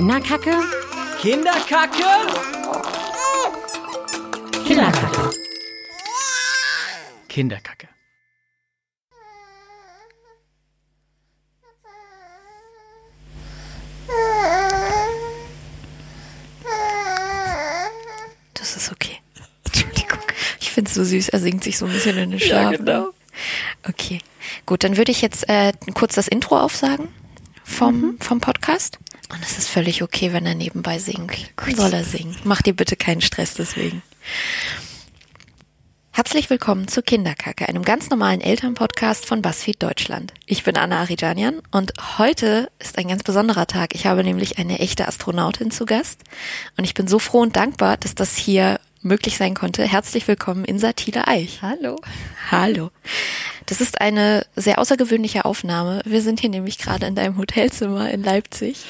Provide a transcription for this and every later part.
Kinderkacke? Kinderkacke? Kinderkacke. Kinderkacke. Das ist okay. Entschuldigung. Ich finde es so süß. Er singt sich so ein bisschen in den Schlaf. Ja, genau. Okay. Gut, dann würde ich jetzt äh, kurz das Intro aufsagen vom, vom Podcast. Und es ist völlig okay, wenn er nebenbei singt. Soll er singen. Mach dir bitte keinen Stress deswegen. Herzlich willkommen zu Kinderkacke, einem ganz normalen Elternpodcast von BuzzFeed Deutschland. Ich bin Anna Arijanian und heute ist ein ganz besonderer Tag. Ich habe nämlich eine echte Astronautin zu Gast und ich bin so froh und dankbar, dass das hier möglich sein konnte. Herzlich willkommen Insa Thiele Eich. Hallo. Hallo. Das ist eine sehr außergewöhnliche Aufnahme. Wir sind hier nämlich gerade in deinem Hotelzimmer in Leipzig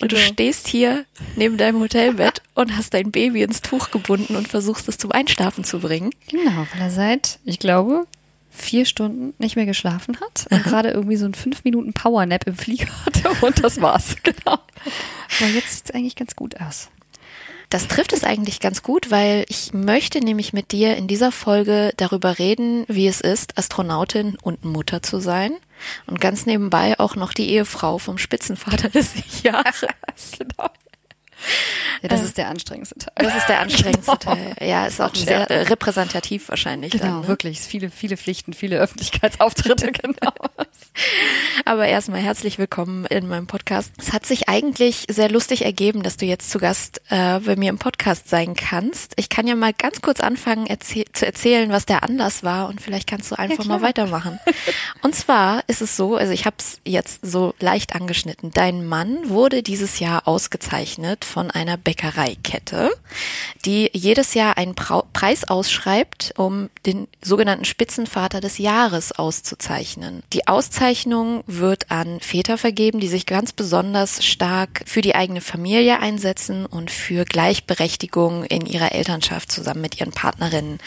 und du Genau. stehst hier neben deinem Hotelbett und hast dein Baby ins Tuch gebunden und versuchst es zum Einschlafen zu bringen. Genau, weil er seit, ich glaube, vier Stunden nicht mehr geschlafen hat und gerade irgendwie so ein fünf Minuten Powernap im Flieger hatte und das war's. Genau. Aber jetzt sieht's eigentlich ganz gut aus. Das trifft es eigentlich ganz gut, weil ich möchte nämlich mit dir in dieser Folge darüber reden, wie es ist, Astronautin und Mutter zu sein. Und ganz nebenbei auch noch die Ehefrau vom Spitzenvater des Jahres. Genau. Ja, das ist der anstrengendste Teil. Das ist der anstrengendste Genau. Teil. Ja, ist auch sehr äh, repräsentativ wahrscheinlich. Genau, Dann, ne? wirklich. Viele, viele Pflichten, viele Öffentlichkeitsauftritte, genau. Aber erstmal herzlich willkommen in meinem Podcast. Es hat sich eigentlich sehr lustig ergeben, dass du jetzt zu Gast äh, bei mir im Podcast sein kannst. Ich kann ja mal ganz kurz anfangen erzäh zu erzählen, was der Anlass war und vielleicht kannst du einfach mal weitermachen. Und zwar ist es so, also ich habe es jetzt so leicht angeschnitten. Dein Mann wurde dieses Jahr ausgezeichnet von einer Bäckereikette, die jedes Jahr einen Prau Preis ausschreibt, um den sogenannten Spitzenvater des Jahres auszuzeichnen. Die Auszeichnung wird an Väter vergeben, die sich ganz besonders stark für die eigene Familie einsetzen und für Gleichberechtigung in ihrer Elternschaft zusammen mit ihren Partnerinnen.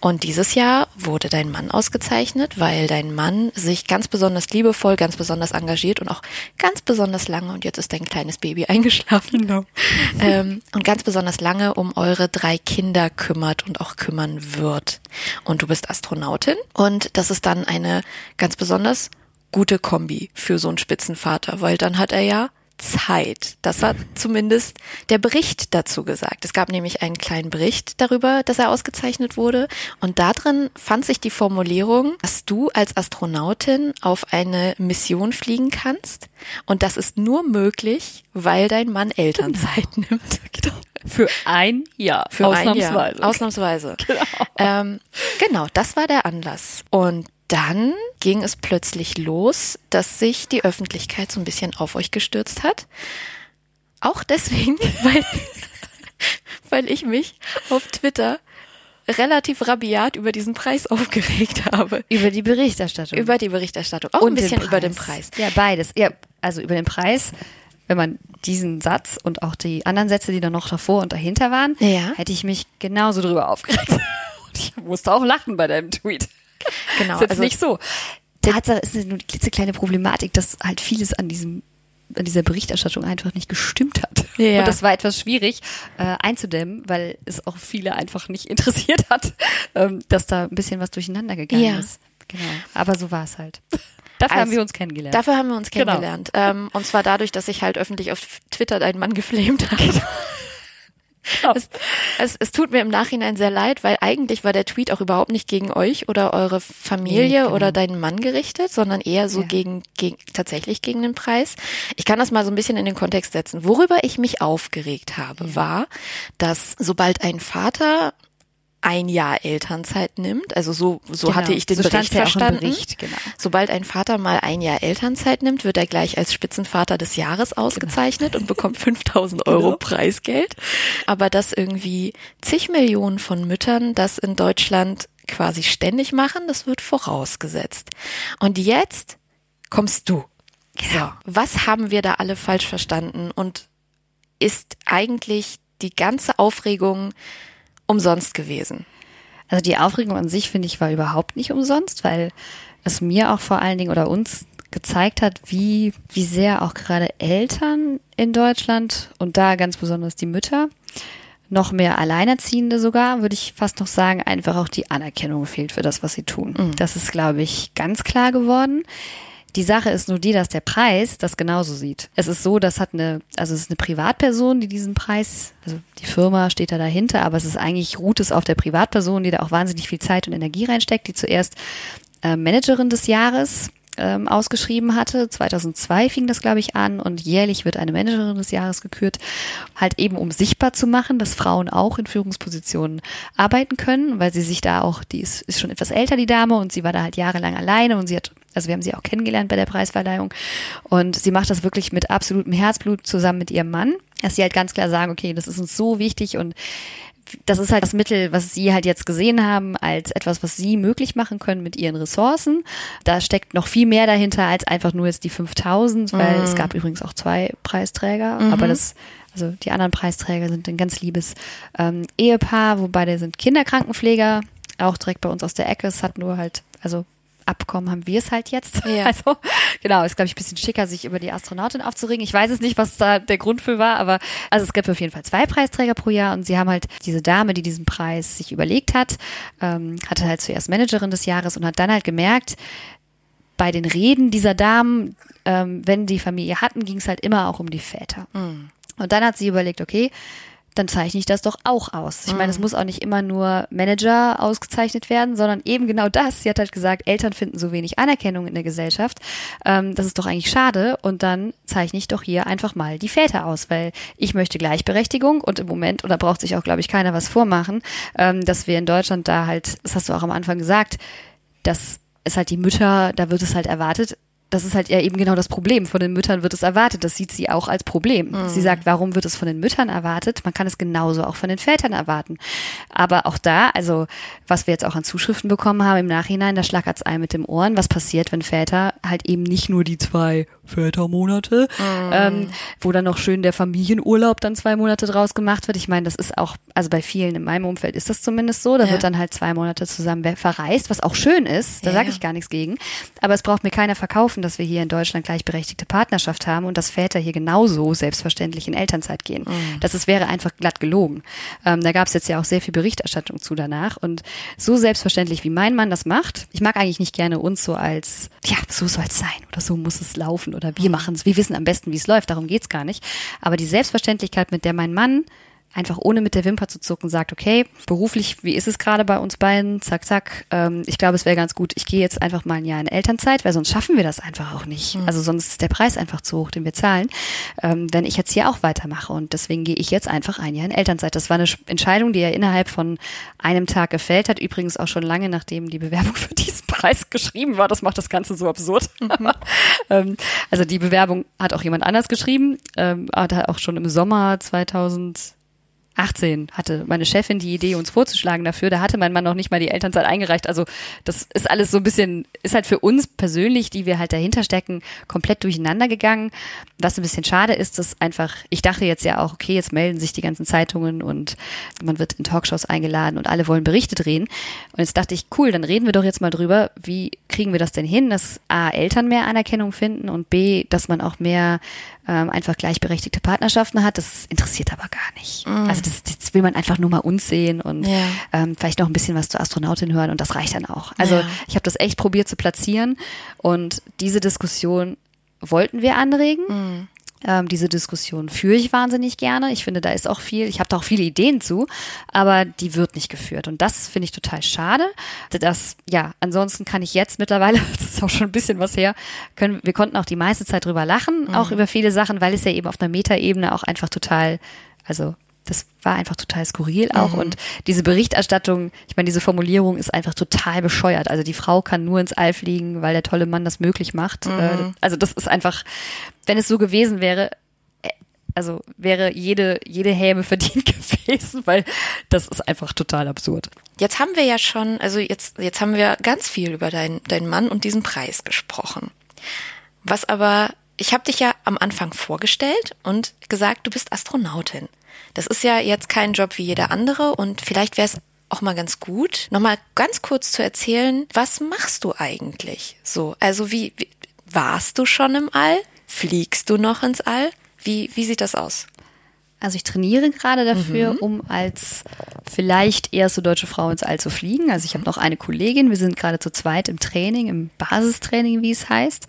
Und dieses Jahr wurde dein Mann ausgezeichnet, weil dein Mann sich ganz besonders liebevoll, ganz besonders engagiert und auch ganz besonders lange, und jetzt ist dein kleines Baby eingeschlafen, ähm, und ganz besonders lange um eure drei Kinder kümmert und auch kümmern wird. Und du bist Astronautin und das ist dann eine ganz besonders gute Kombi für so einen Spitzenvater, weil dann hat er ja Zeit. Das war zumindest der Bericht dazu gesagt. Es gab nämlich einen kleinen Bericht darüber, dass er ausgezeichnet wurde. Und da drin fand sich die Formulierung, dass du als Astronautin auf eine Mission fliegen kannst. Und das ist nur möglich, weil dein Mann Elternzeit nimmt. Genau. Für ein Jahr. Für ausnahmsweise. Ein Jahr. Ausnahmsweise. Ähm, genau, das war der Anlass. Und dann ging es plötzlich los, dass sich die Öffentlichkeit so ein bisschen auf euch gestürzt hat. Auch deswegen, weil, weil ich mich auf Twitter relativ rabiat über diesen Preis aufgeregt habe. Über die Berichterstattung. Über die Berichterstattung. Auch ein bisschen über den Preis. Ja, beides. Ja, also über den Preis, wenn man diesen Satz und auch die anderen Sätze, die dann noch davor und dahinter waren, Ja. hätte ich mich genauso drüber aufgeregt. Und ich musste auch lachen bei deinem Tweet. Genau. ist jetzt also- nicht so. Tatsache ist nur die klitzekleine Problematik, dass halt vieles an diesem an dieser Berichterstattung einfach nicht gestimmt hat. Ja. Und das war etwas schwierig äh, einzudämmen, weil es auch viele einfach nicht interessiert hat, ähm, dass da ein bisschen was durcheinander gegangen Ja. ist. Genau. Aber so war es halt. Dafür Also, haben wir uns kennengelernt. Dafür haben wir uns Genau. kennengelernt. Ähm, und zwar dadurch, dass ich halt öffentlich auf Twitter deinen Mann geflamed habe. Es, es, es tut mir im Nachhinein sehr leid, weil eigentlich war der Tweet auch überhaupt nicht gegen euch oder eure Familie Nee, genau. oder deinen Mann gerichtet, sondern eher so Ja. gegen, gegen, tatsächlich gegen den Preis. Ich kann das mal so ein bisschen in den Kontext setzen. Worüber ich mich aufgeregt habe, war, dass sobald ein Vater ein Jahr Elternzeit nimmt, also so, so Genau. hatte ich den So Bericht verstanden. Bericht, genau. Sobald ein Vater mal ein Jahr Elternzeit nimmt, wird er gleich als Spitzenvater des Jahres ausgezeichnet und bekommt 5000 Euro Genau. Preisgeld. Aber dass irgendwie zig Millionen von Müttern das in Deutschland quasi ständig machen, das wird vorausgesetzt. Und jetzt kommst du. So, was haben wir da alle falsch verstanden und ist eigentlich die ganze Aufregung umsonst gewesen? Also die Aufregung an sich, finde ich, war überhaupt nicht umsonst, weil es mir auch vor allen Dingen oder uns gezeigt hat, wie, wie sehr auch gerade Eltern in Deutschland und da ganz besonders die Mütter, noch mehr Alleinerziehende sogar, würde ich fast noch sagen, einfach auch die Anerkennung fehlt für das, was sie tun. Mhm. Das ist, glaube ich, ganz klar geworden. Die Sache ist nur die, dass der Preis das genauso sieht. Es ist so, das hat eine, also es ist eine Privatperson, die diesen Preis, also die Firma steht da dahinter, aber es ist eigentlich ruht es auf der Privatperson, die da auch wahnsinnig viel Zeit und Energie reinsteckt, die zuerst äh, Managerin des Jahres ähm, ausgeschrieben hatte. 2002 fing das, glaube ich, an und jährlich wird eine Managerin des Jahres gekürt, halt eben um sichtbar zu machen, dass Frauen auch in Führungspositionen arbeiten können, weil sie sich da auch, die ist, ist schon etwas älter, die Dame, und sie war da halt jahrelang alleine und sie hat also wir haben sie auch kennengelernt bei der Preisverleihung und sie macht das wirklich mit absolutem Herzblut zusammen mit ihrem Mann, dass sie halt ganz klar sagen, okay, das ist uns so wichtig und das ist halt das Mittel, was Sie halt jetzt gesehen haben, als etwas, was Sie möglich machen können mit Ihren Ressourcen. Da steckt noch viel mehr dahinter als einfach nur jetzt die 5000, weil mhm. es gab übrigens auch zwei Preisträger, mhm. aber das also die anderen Preisträger sind ein ganz liebes ähm, Ehepaar, wobei der sind Kinderkrankenpfleger, auch direkt bei uns aus der Ecke. Es hat nur halt, also Abkommen haben wir es halt jetzt. Ja. Also genau, ist glaube ich ein bisschen schicker, sich über die Astronautin aufzuregen. Ich weiß es nicht, was da der Grund für war, aber also es gibt auf jeden Fall zwei Preisträger pro Jahr und sie haben halt diese Dame, die diesen Preis sich überlegt hat, ähm, hatte halt zuerst Managerin des Jahres und hat dann halt gemerkt, bei den Reden dieser Damen, ähm, wenn die Familie hatten, ging es halt immer auch um die Väter. Mhm. Und dann hat sie überlegt, okay, dann zeichne ich das doch auch aus. Ich meine, es mhm. muss auch nicht immer nur Manager ausgezeichnet werden, sondern eben genau das. Sie hat halt gesagt, Eltern finden so wenig Anerkennung in der Gesellschaft. Ähm, das ist doch eigentlich schade. Und dann zeichne ich doch hier einfach mal die Väter aus, weil ich möchte Gleichberechtigung und im Moment, und da braucht sich auch, glaube ich, keiner was vormachen, ähm, dass wir in Deutschland da halt, das hast du auch am Anfang gesagt, dass es halt die Mütter, da wird es halt erwartet, das ist halt ja eben genau das Problem. Von den Müttern wird es erwartet. Das sieht sie auch als Problem. Mhm. Sie sagt, warum wird es von den Müttern erwartet? Man kann es genauso auch von den Vätern erwarten. Aber auch da, also was wir jetzt auch an Zuschriften bekommen haben im Nachhinein, da schlagert es ein mit dem Ohren. Was passiert, wenn Väter halt eben nicht nur die zwei Vätermonate, mhm. ähm, wo dann noch schön der Familienurlaub dann zwei Monate draus gemacht wird. Ich meine, das ist auch, also bei vielen in meinem Umfeld ist das zumindest so. Da ja. wird dann halt zwei Monate zusammen verreist, was auch schön ist. Da ja. sage ich gar nichts gegen. Aber es braucht mir keiner verkaufen dass wir hier in Deutschland gleichberechtigte Partnerschaft haben und dass Väter hier genauso selbstverständlich in Elternzeit gehen. Mhm. Das ist, wäre einfach glatt gelogen. Ähm, da gab es jetzt ja auch sehr viel Berichterstattung zu danach. Und so selbstverständlich, wie mein Mann das macht, ich mag eigentlich nicht gerne uns so als, ja, so soll es sein oder so muss es laufen oder wir mhm. machen es, wir wissen am besten, wie es läuft, darum geht's gar nicht. Aber die Selbstverständlichkeit, mit der mein Mann einfach ohne mit der Wimper zu zucken sagt, okay, beruflich, wie ist es gerade bei uns beiden? Zack, zack. Ähm, ich glaube, es wäre ganz gut, ich gehe jetzt einfach mal ein Jahr in Elternzeit, weil sonst schaffen wir das einfach auch nicht. Mhm. Also sonst ist der Preis einfach zu hoch, den wir zahlen, ähm, wenn ich jetzt hier auch weitermache. Und deswegen gehe ich jetzt einfach ein Jahr in Elternzeit. Das war eine Entscheidung, die er innerhalb von einem Tag gefällt hat. Übrigens auch schon lange, nachdem die Bewerbung für diesen Preis geschrieben war. Das macht das Ganze so absurd. Mhm. ähm, also die Bewerbung hat auch jemand anders geschrieben, ähm, hat auch schon im Sommer 2000 18 hatte meine Chefin die Idee, uns vorzuschlagen dafür. Da hatte mein Mann noch nicht mal die Elternzeit eingereicht. Also das ist alles so ein bisschen, ist halt für uns persönlich, die wir halt dahinter stecken, komplett durcheinander gegangen. Was ein bisschen schade ist, dass einfach, ich dachte jetzt ja auch, okay, jetzt melden sich die ganzen Zeitungen und man wird in Talkshows eingeladen und alle wollen Berichte drehen. Und jetzt dachte ich, cool, dann reden wir doch jetzt mal drüber, wie kriegen wir das denn hin, dass A, Eltern mehr Anerkennung finden und B, dass man auch mehr ähm, einfach gleichberechtigte Partnerschaften hat. Das interessiert aber gar nicht. Mhm. Also das, das will man einfach nur mal uns sehen und ja. ähm, vielleicht noch ein bisschen was zur Astronautin hören und das reicht dann auch. Also ja. ich habe das echt probiert zu platzieren und diese Diskussion wollten wir anregen. Mhm. Ähm, diese Diskussion führe ich wahnsinnig gerne. Ich finde, da ist auch viel, ich habe da auch viele Ideen zu, aber die wird nicht geführt. Und das finde ich total schade. Das, ja, ansonsten kann ich jetzt mittlerweile, das ist auch schon ein bisschen was her, können, wir konnten auch die meiste Zeit drüber lachen, mhm. auch über viele Sachen, weil es ja eben auf einer Metaebene auch einfach total, also das war einfach total skurril auch. Mhm. Und diese Berichterstattung, ich meine, diese Formulierung ist einfach total bescheuert. Also die Frau kann nur ins All fliegen, weil der tolle Mann das möglich macht. Mhm. Äh, also das ist einfach, wenn es so gewesen wäre, äh, also wäre jede, jede Häme verdient gewesen, weil das ist einfach total absurd. Jetzt haben wir ja schon, also jetzt, jetzt haben wir ganz viel über deinen deinen Mann und diesen Preis gesprochen. Was aber, ich habe dich ja am Anfang vorgestellt und gesagt, du bist Astronautin. Das ist ja jetzt kein Job wie jeder andere und vielleicht wäre es auch mal ganz gut, nochmal ganz kurz zu erzählen, was machst du eigentlich so? Also wie, wie Warst du schon im All? Fliegst du noch ins All? Wie, wie sieht das aus? Also ich trainiere gerade dafür, mhm. um als vielleicht erste deutsche Frau ins All zu fliegen. Also ich habe noch eine Kollegin, wir sind gerade zu zweit im Training, im Basistraining, wie es heißt.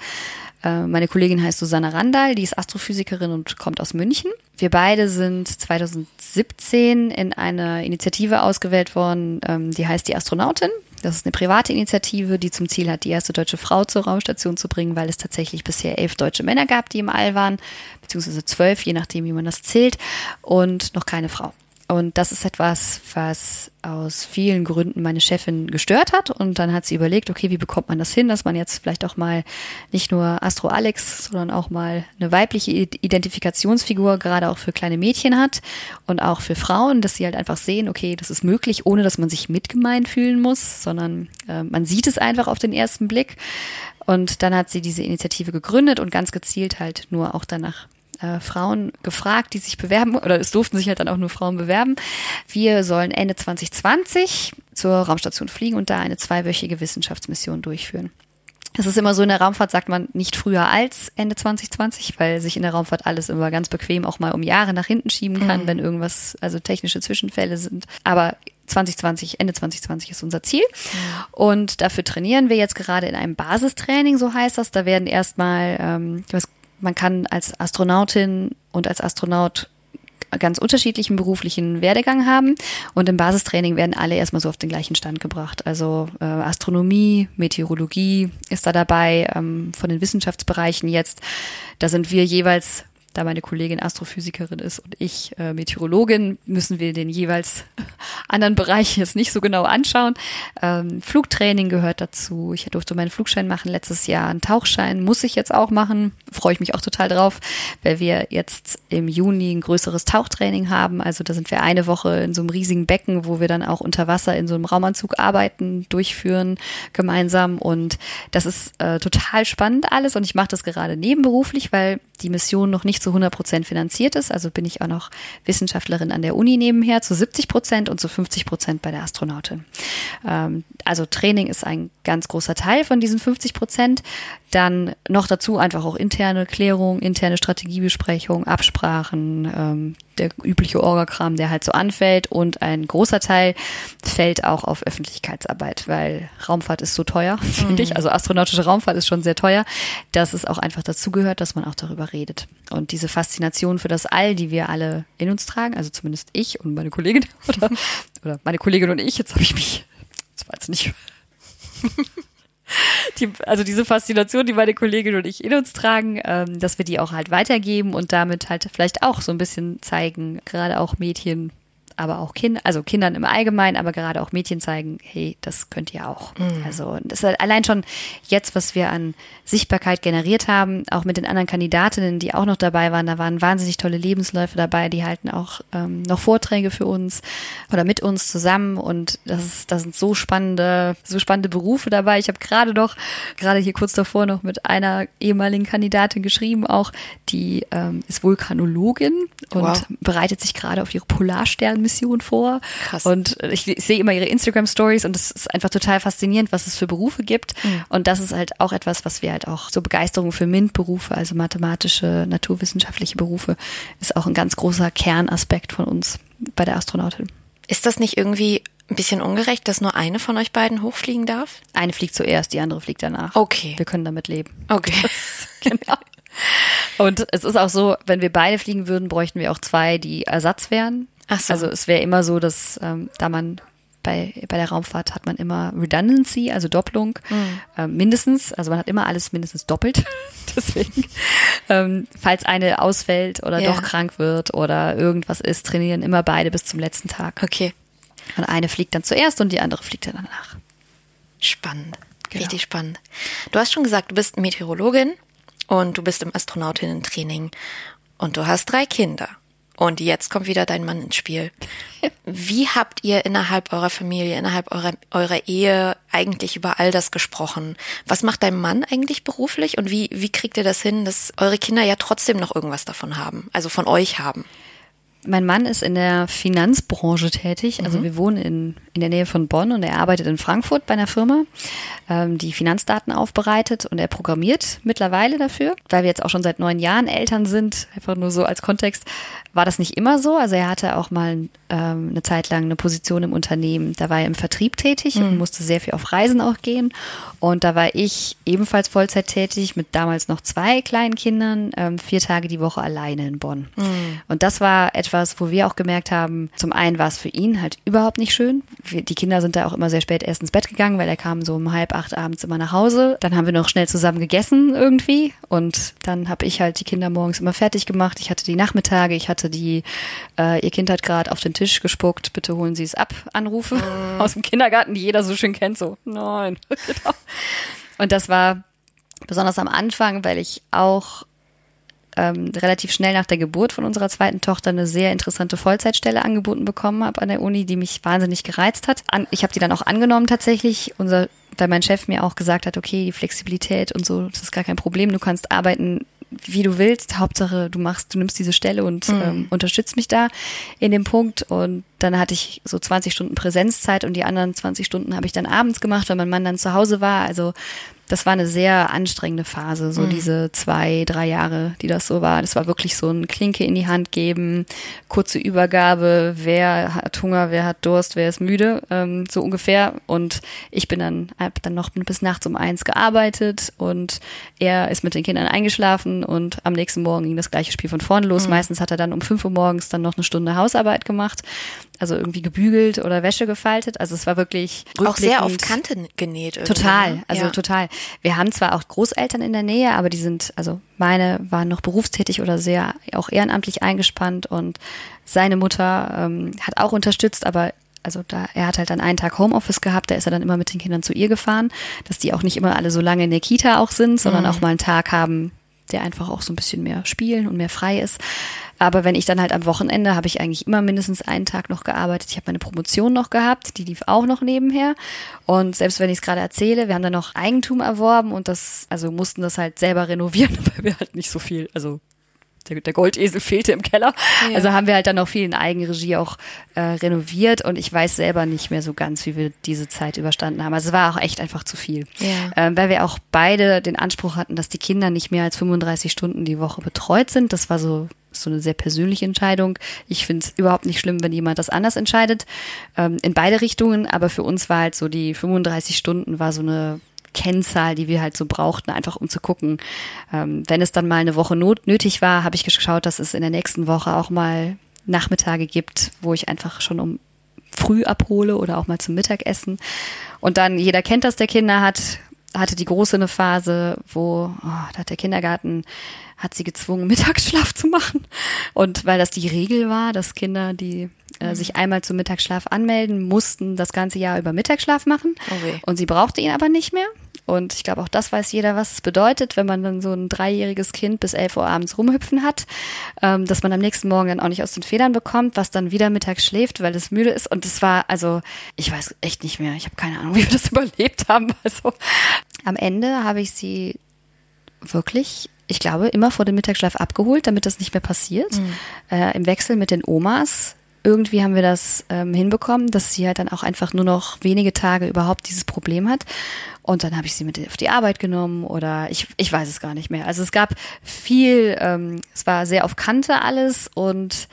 Äh, meine Kollegin heißt Susanna Randall, die ist Astrophysikerin und kommt aus München. Wir beide sind 2017 in eine Initiative ausgewählt worden, ähm, die heißt die Astronautin. Das ist eine private Initiative, die zum Ziel hat, die erste deutsche Frau zur Raumstation zu bringen, weil es tatsächlich bisher elf deutsche Männer gab, die im All waren, beziehungsweise zwölf, je nachdem, wie man das zählt, und noch keine Frau. Und das ist etwas, was aus vielen Gründen meine Chefin gestört hat. Und dann hat sie überlegt, okay, wie bekommt man das hin, dass man jetzt vielleicht auch mal nicht nur Astro Alex, sondern auch mal eine weibliche Identifikationsfigur gerade auch für kleine Mädchen hat und auch für Frauen, dass sie halt einfach sehen, okay, das ist möglich, ohne dass man sich mitgemein fühlen muss, sondern äh, man sieht es einfach auf den ersten Blick. Und dann hat sie diese Initiative gegründet und ganz gezielt halt nur auch danach äh, Frauen gefragt, die sich bewerben, oder es durften sich halt dann auch nur Frauen bewerben. Wir sollen Ende 2020 zur Raumstation fliegen und da eine zweiwöchige Wissenschaftsmission durchführen. Es ist immer so, in der Raumfahrt sagt man nicht früher als Ende 2020, weil sich in der Raumfahrt alles immer ganz bequem auch mal um Jahre nach hinten schieben kann, mhm. wenn irgendwas, also technische Zwischenfälle sind. Aber 2020, Ende 2020 ist unser Ziel. Mhm. Und dafür trainieren wir jetzt gerade in einem Basistraining, so heißt das. Da werden erstmal, ähm, was man kann als Astronautin und als Astronaut ganz unterschiedlichen beruflichen Werdegang haben und im Basistraining werden alle erstmal so auf den gleichen Stand gebracht. Also äh, Astronomie, Meteorologie ist da dabei, ähm, von den Wissenschaftsbereichen jetzt. Da sind wir jeweils da meine Kollegin Astrophysikerin ist und ich äh, Meteorologin, müssen wir den jeweils anderen Bereich jetzt nicht so genau anschauen. Ähm, Flugtraining gehört dazu. Ich durfte meinen Flugschein machen letztes Jahr. Einen Tauchschein muss ich jetzt auch machen. Freue ich mich auch total drauf, weil wir jetzt im Juni ein größeres Tauchtraining haben. Also da sind wir eine Woche in so einem riesigen Becken, wo wir dann auch unter Wasser in so einem Raumanzug arbeiten, durchführen gemeinsam. Und das ist äh, total spannend alles. Und ich mache das gerade nebenberuflich, weil die Mission noch nicht zu 100 Prozent finanziert ist. Also bin ich auch noch Wissenschaftlerin an der Uni nebenher zu 70 Prozent und zu 50 Prozent bei der Astronautin. Ähm, also Training ist ein ganz großer Teil von diesen 50 Prozent. Dann noch dazu einfach auch interne Klärung, interne Strategiebesprechung, Absprachen, ähm, der übliche Orgakram, der halt so anfällt. Und ein großer Teil fällt auch auf Öffentlichkeitsarbeit, weil Raumfahrt ist so teuer, mhm. finde ich. Also astronautische Raumfahrt ist schon sehr teuer, dass es auch einfach dazugehört, dass man auch darüber redet. Und diese Faszination für das All, die wir alle in uns tragen, also zumindest ich und meine Kollegin oder, oder meine Kollegin und ich, jetzt habe ich mich, das war jetzt nicht die, also diese Faszination, die meine Kollegin und ich in uns tragen, ähm, dass wir die auch halt weitergeben und damit halt vielleicht auch so ein bisschen zeigen, gerade auch Mädchen, aber auch Kinder, also Kindern im Allgemeinen, aber gerade auch Mädchen zeigen, hey, das könnt ihr auch. Mhm. Also das ist halt allein schon jetzt, was wir an Sichtbarkeit generiert haben, auch mit den anderen Kandidatinnen, die auch noch dabei waren, da waren wahnsinnig tolle Lebensläufe dabei, die halten auch ähm, noch Vorträge für uns oder mit uns zusammen und das ist, das sind so spannende, so spannende Berufe dabei. Ich habe gerade noch, gerade hier kurz davor noch mit einer ehemaligen Kandidatin geschrieben, auch die ähm, ist Vulkanologin und wow. bereitet sich gerade auf ihre Polarstern Mission vor. Krass. Und ich, ich sehe immer ihre Instagram Stories und es ist einfach total faszinierend, was es für Berufe gibt. Mhm. Und das ist halt auch etwas, was wir halt auch so Begeisterung für MINT-Berufe, also mathematische, naturwissenschaftliche Berufe, ist auch ein ganz großer Kernaspekt von uns bei der Astronautin. Ist das nicht irgendwie ein bisschen ungerecht, dass nur eine von euch beiden hochfliegen darf? Eine fliegt zuerst, die andere fliegt danach. Okay. Wir können damit leben. Okay. genau. Und es ist auch so, wenn wir beide fliegen würden, bräuchten wir auch zwei, die Ersatz wären. Ach so. Also es wäre immer so, dass ähm, da man bei, bei der Raumfahrt hat man immer Redundancy, also Doppelung, mhm. äh, mindestens. Also man hat immer alles mindestens doppelt. Deswegen, ähm, falls eine ausfällt oder ja. doch krank wird oder irgendwas ist, trainieren immer beide bis zum letzten Tag. Okay. Und eine fliegt dann zuerst und die andere fliegt dann danach. Spannend. Genau. Richtig spannend. Du hast schon gesagt, du bist Meteorologin und du bist im Astronautinnen-Training und du hast drei Kinder. Und jetzt kommt wieder dein Mann ins Spiel. Wie habt ihr innerhalb eurer Familie, innerhalb eurer, eurer Ehe eigentlich über all das gesprochen? Was macht dein Mann eigentlich beruflich und wie, wie kriegt ihr das hin, dass eure Kinder ja trotzdem noch irgendwas davon haben, also von euch haben? Mein Mann ist in der Finanzbranche tätig. Also mhm. wir wohnen in, in der Nähe von Bonn und er arbeitet in Frankfurt bei einer Firma, ähm, die Finanzdaten aufbereitet und er programmiert mittlerweile dafür, weil wir jetzt auch schon seit neun Jahren Eltern sind. Einfach nur so als Kontext war das nicht immer so. Also er hatte auch mal ähm, eine Zeit lang eine Position im Unternehmen. Da war er im Vertrieb tätig mhm. und musste sehr viel auf Reisen auch gehen. Und da war ich ebenfalls Vollzeit tätig mit damals noch zwei kleinen Kindern, ähm, vier Tage die Woche alleine in Bonn. Mhm. Und das war etwas, wo wir auch gemerkt haben, zum einen war es für ihn halt überhaupt nicht schön. Wir, die Kinder sind da auch immer sehr spät erst ins Bett gegangen, weil er kam so um halb acht abends immer nach Hause. Dann haben wir noch schnell zusammen gegessen irgendwie. Und dann habe ich halt die Kinder morgens immer fertig gemacht. Ich hatte die Nachmittage, ich hatte die, äh, ihr Kind hat gerade auf den Tisch gespuckt, bitte holen Sie es ab, Anrufe mhm. aus dem Kindergarten, die jeder so schön kennt, so, nein. Genau. Und das war besonders am Anfang, weil ich auch ähm, relativ schnell nach der Geburt von unserer zweiten Tochter eine sehr interessante Vollzeitstelle angeboten bekommen habe an der Uni, die mich wahnsinnig gereizt hat. An, ich habe die dann auch angenommen tatsächlich. Unser, weil mein Chef mir auch gesagt hat, okay, die Flexibilität und so, das ist gar kein Problem. Du kannst arbeiten, wie du willst. Hauptsache, du machst, du nimmst diese Stelle und mhm. ähm, unterstützt mich da in dem Punkt. Und dann hatte ich so 20 Stunden Präsenzzeit und die anderen 20 Stunden habe ich dann abends gemacht, weil mein Mann dann zu Hause war. Also das war eine sehr anstrengende Phase, so mhm. diese zwei, drei Jahre, die das so war. Das war wirklich so ein Klinke in die Hand geben, kurze Übergabe, wer hat Hunger, wer hat Durst, wer ist müde, ähm, so ungefähr. Und ich bin dann, hab dann noch bis nachts um eins gearbeitet und er ist mit den Kindern eingeschlafen und am nächsten Morgen ging das gleiche Spiel von vorne los. Mhm. Meistens hat er dann um fünf Uhr morgens dann noch eine Stunde Hausarbeit gemacht also irgendwie gebügelt oder Wäsche gefaltet. Also es war wirklich auch sehr auf Kante genäht. Total, ne? also ja. total. Wir haben zwar auch Großeltern in der Nähe, aber die sind, also meine waren noch berufstätig oder sehr auch ehrenamtlich eingespannt und seine Mutter ähm, hat auch unterstützt, aber also da, er hat halt dann einen Tag Homeoffice gehabt, da ist er dann immer mit den Kindern zu ihr gefahren, dass die auch nicht immer alle so lange in der Kita auch sind, sondern mhm. auch mal einen Tag haben, der einfach auch so ein bisschen mehr spielen und mehr frei ist. Aber wenn ich dann halt am Wochenende habe ich eigentlich immer mindestens einen Tag noch gearbeitet. Ich habe meine Promotion noch gehabt, die lief auch noch nebenher. Und selbst wenn ich es gerade erzähle, wir haben dann noch Eigentum erworben und das, also mussten das halt selber renovieren, weil wir halt nicht so viel, also der, der Goldesel fehlte im Keller. Ja. Also haben wir halt dann noch viel in Eigenregie auch äh, renoviert und ich weiß selber nicht mehr so ganz, wie wir diese Zeit überstanden haben. Also es war auch echt einfach zu viel. Ja. Ähm, weil wir auch beide den Anspruch hatten, dass die Kinder nicht mehr als 35 Stunden die Woche betreut sind. Das war so so eine sehr persönliche Entscheidung. Ich finde es überhaupt nicht schlimm, wenn jemand das anders entscheidet. Ähm, in beide Richtungen, aber für uns war halt so die 35 Stunden war so eine Kennzahl, die wir halt so brauchten, einfach um zu gucken. Ähm, wenn es dann mal eine Woche not nötig war, habe ich geschaut, dass es in der nächsten Woche auch mal Nachmittage gibt, wo ich einfach schon um früh abhole oder auch mal zum Mittagessen. Und dann, jeder kennt das, der Kinder hat, hatte die große eine Phase, wo, oh, da hat der Kindergarten, hat sie gezwungen, Mittagsschlaf zu machen. Und weil das die Regel war, dass Kinder, die äh, mhm. sich einmal zum Mittagsschlaf anmelden, mussten das ganze Jahr über Mittagsschlaf machen. Okay. Und sie brauchte ihn aber nicht mehr. Und ich glaube, auch das weiß jeder, was es bedeutet, wenn man dann so ein dreijähriges Kind bis elf Uhr abends rumhüpfen hat, ähm, dass man am nächsten Morgen dann auch nicht aus den Federn bekommt, was dann wieder mittags schläft, weil es müde ist. Und es war, also, ich weiß echt nicht mehr. Ich habe keine Ahnung, wie wir das überlebt haben. Also, am Ende habe ich sie wirklich ich glaube, immer vor dem Mittagsschlaf abgeholt, damit das nicht mehr passiert. Mhm. Äh, Im Wechsel mit den Omas irgendwie haben wir das ähm, hinbekommen, dass sie halt dann auch einfach nur noch wenige Tage überhaupt dieses Problem hat. Und dann habe ich sie mit auf die Arbeit genommen oder ich, ich weiß es gar nicht mehr. Also es gab viel, ähm, es war sehr auf Kante alles und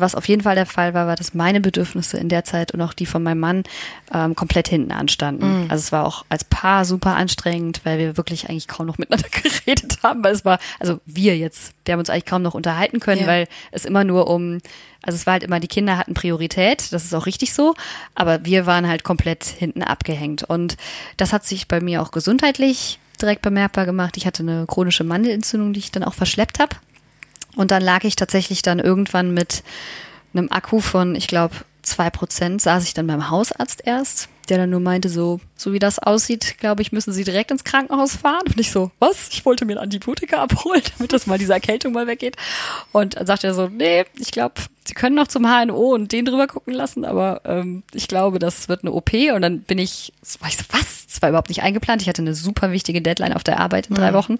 was auf jeden Fall der Fall war, war, dass meine Bedürfnisse in der Zeit und auch die von meinem Mann ähm, komplett hinten anstanden. Mhm. Also es war auch als Paar super anstrengend, weil wir wirklich eigentlich kaum noch miteinander geredet haben, weil es war, also wir jetzt, wir haben uns eigentlich kaum noch unterhalten können, ja. weil es immer nur um, also es war halt immer, die Kinder hatten Priorität, das ist auch richtig so, aber wir waren halt komplett hinten abgehängt. Und das hat sich bei mir auch gesundheitlich direkt bemerkbar gemacht. Ich hatte eine chronische Mandelentzündung, die ich dann auch verschleppt habe. Und dann lag ich tatsächlich dann irgendwann mit einem Akku von, ich glaube, zwei Prozent, saß ich dann beim Hausarzt erst, der dann nur meinte, so, so wie das aussieht, glaube ich, müssen Sie direkt ins Krankenhaus fahren. Und ich so, was? Ich wollte mir ein Antibiotika abholen, damit das mal diese Erkältung mal weggeht. Und dann sagt er so, nee, ich glaube, Sie können noch zum HNO und den drüber gucken lassen, aber ähm, ich glaube, das wird eine OP. Und dann bin ich, war ich so, was? Das war überhaupt nicht eingeplant. Ich hatte eine super wichtige Deadline auf der Arbeit in drei mhm. Wochen.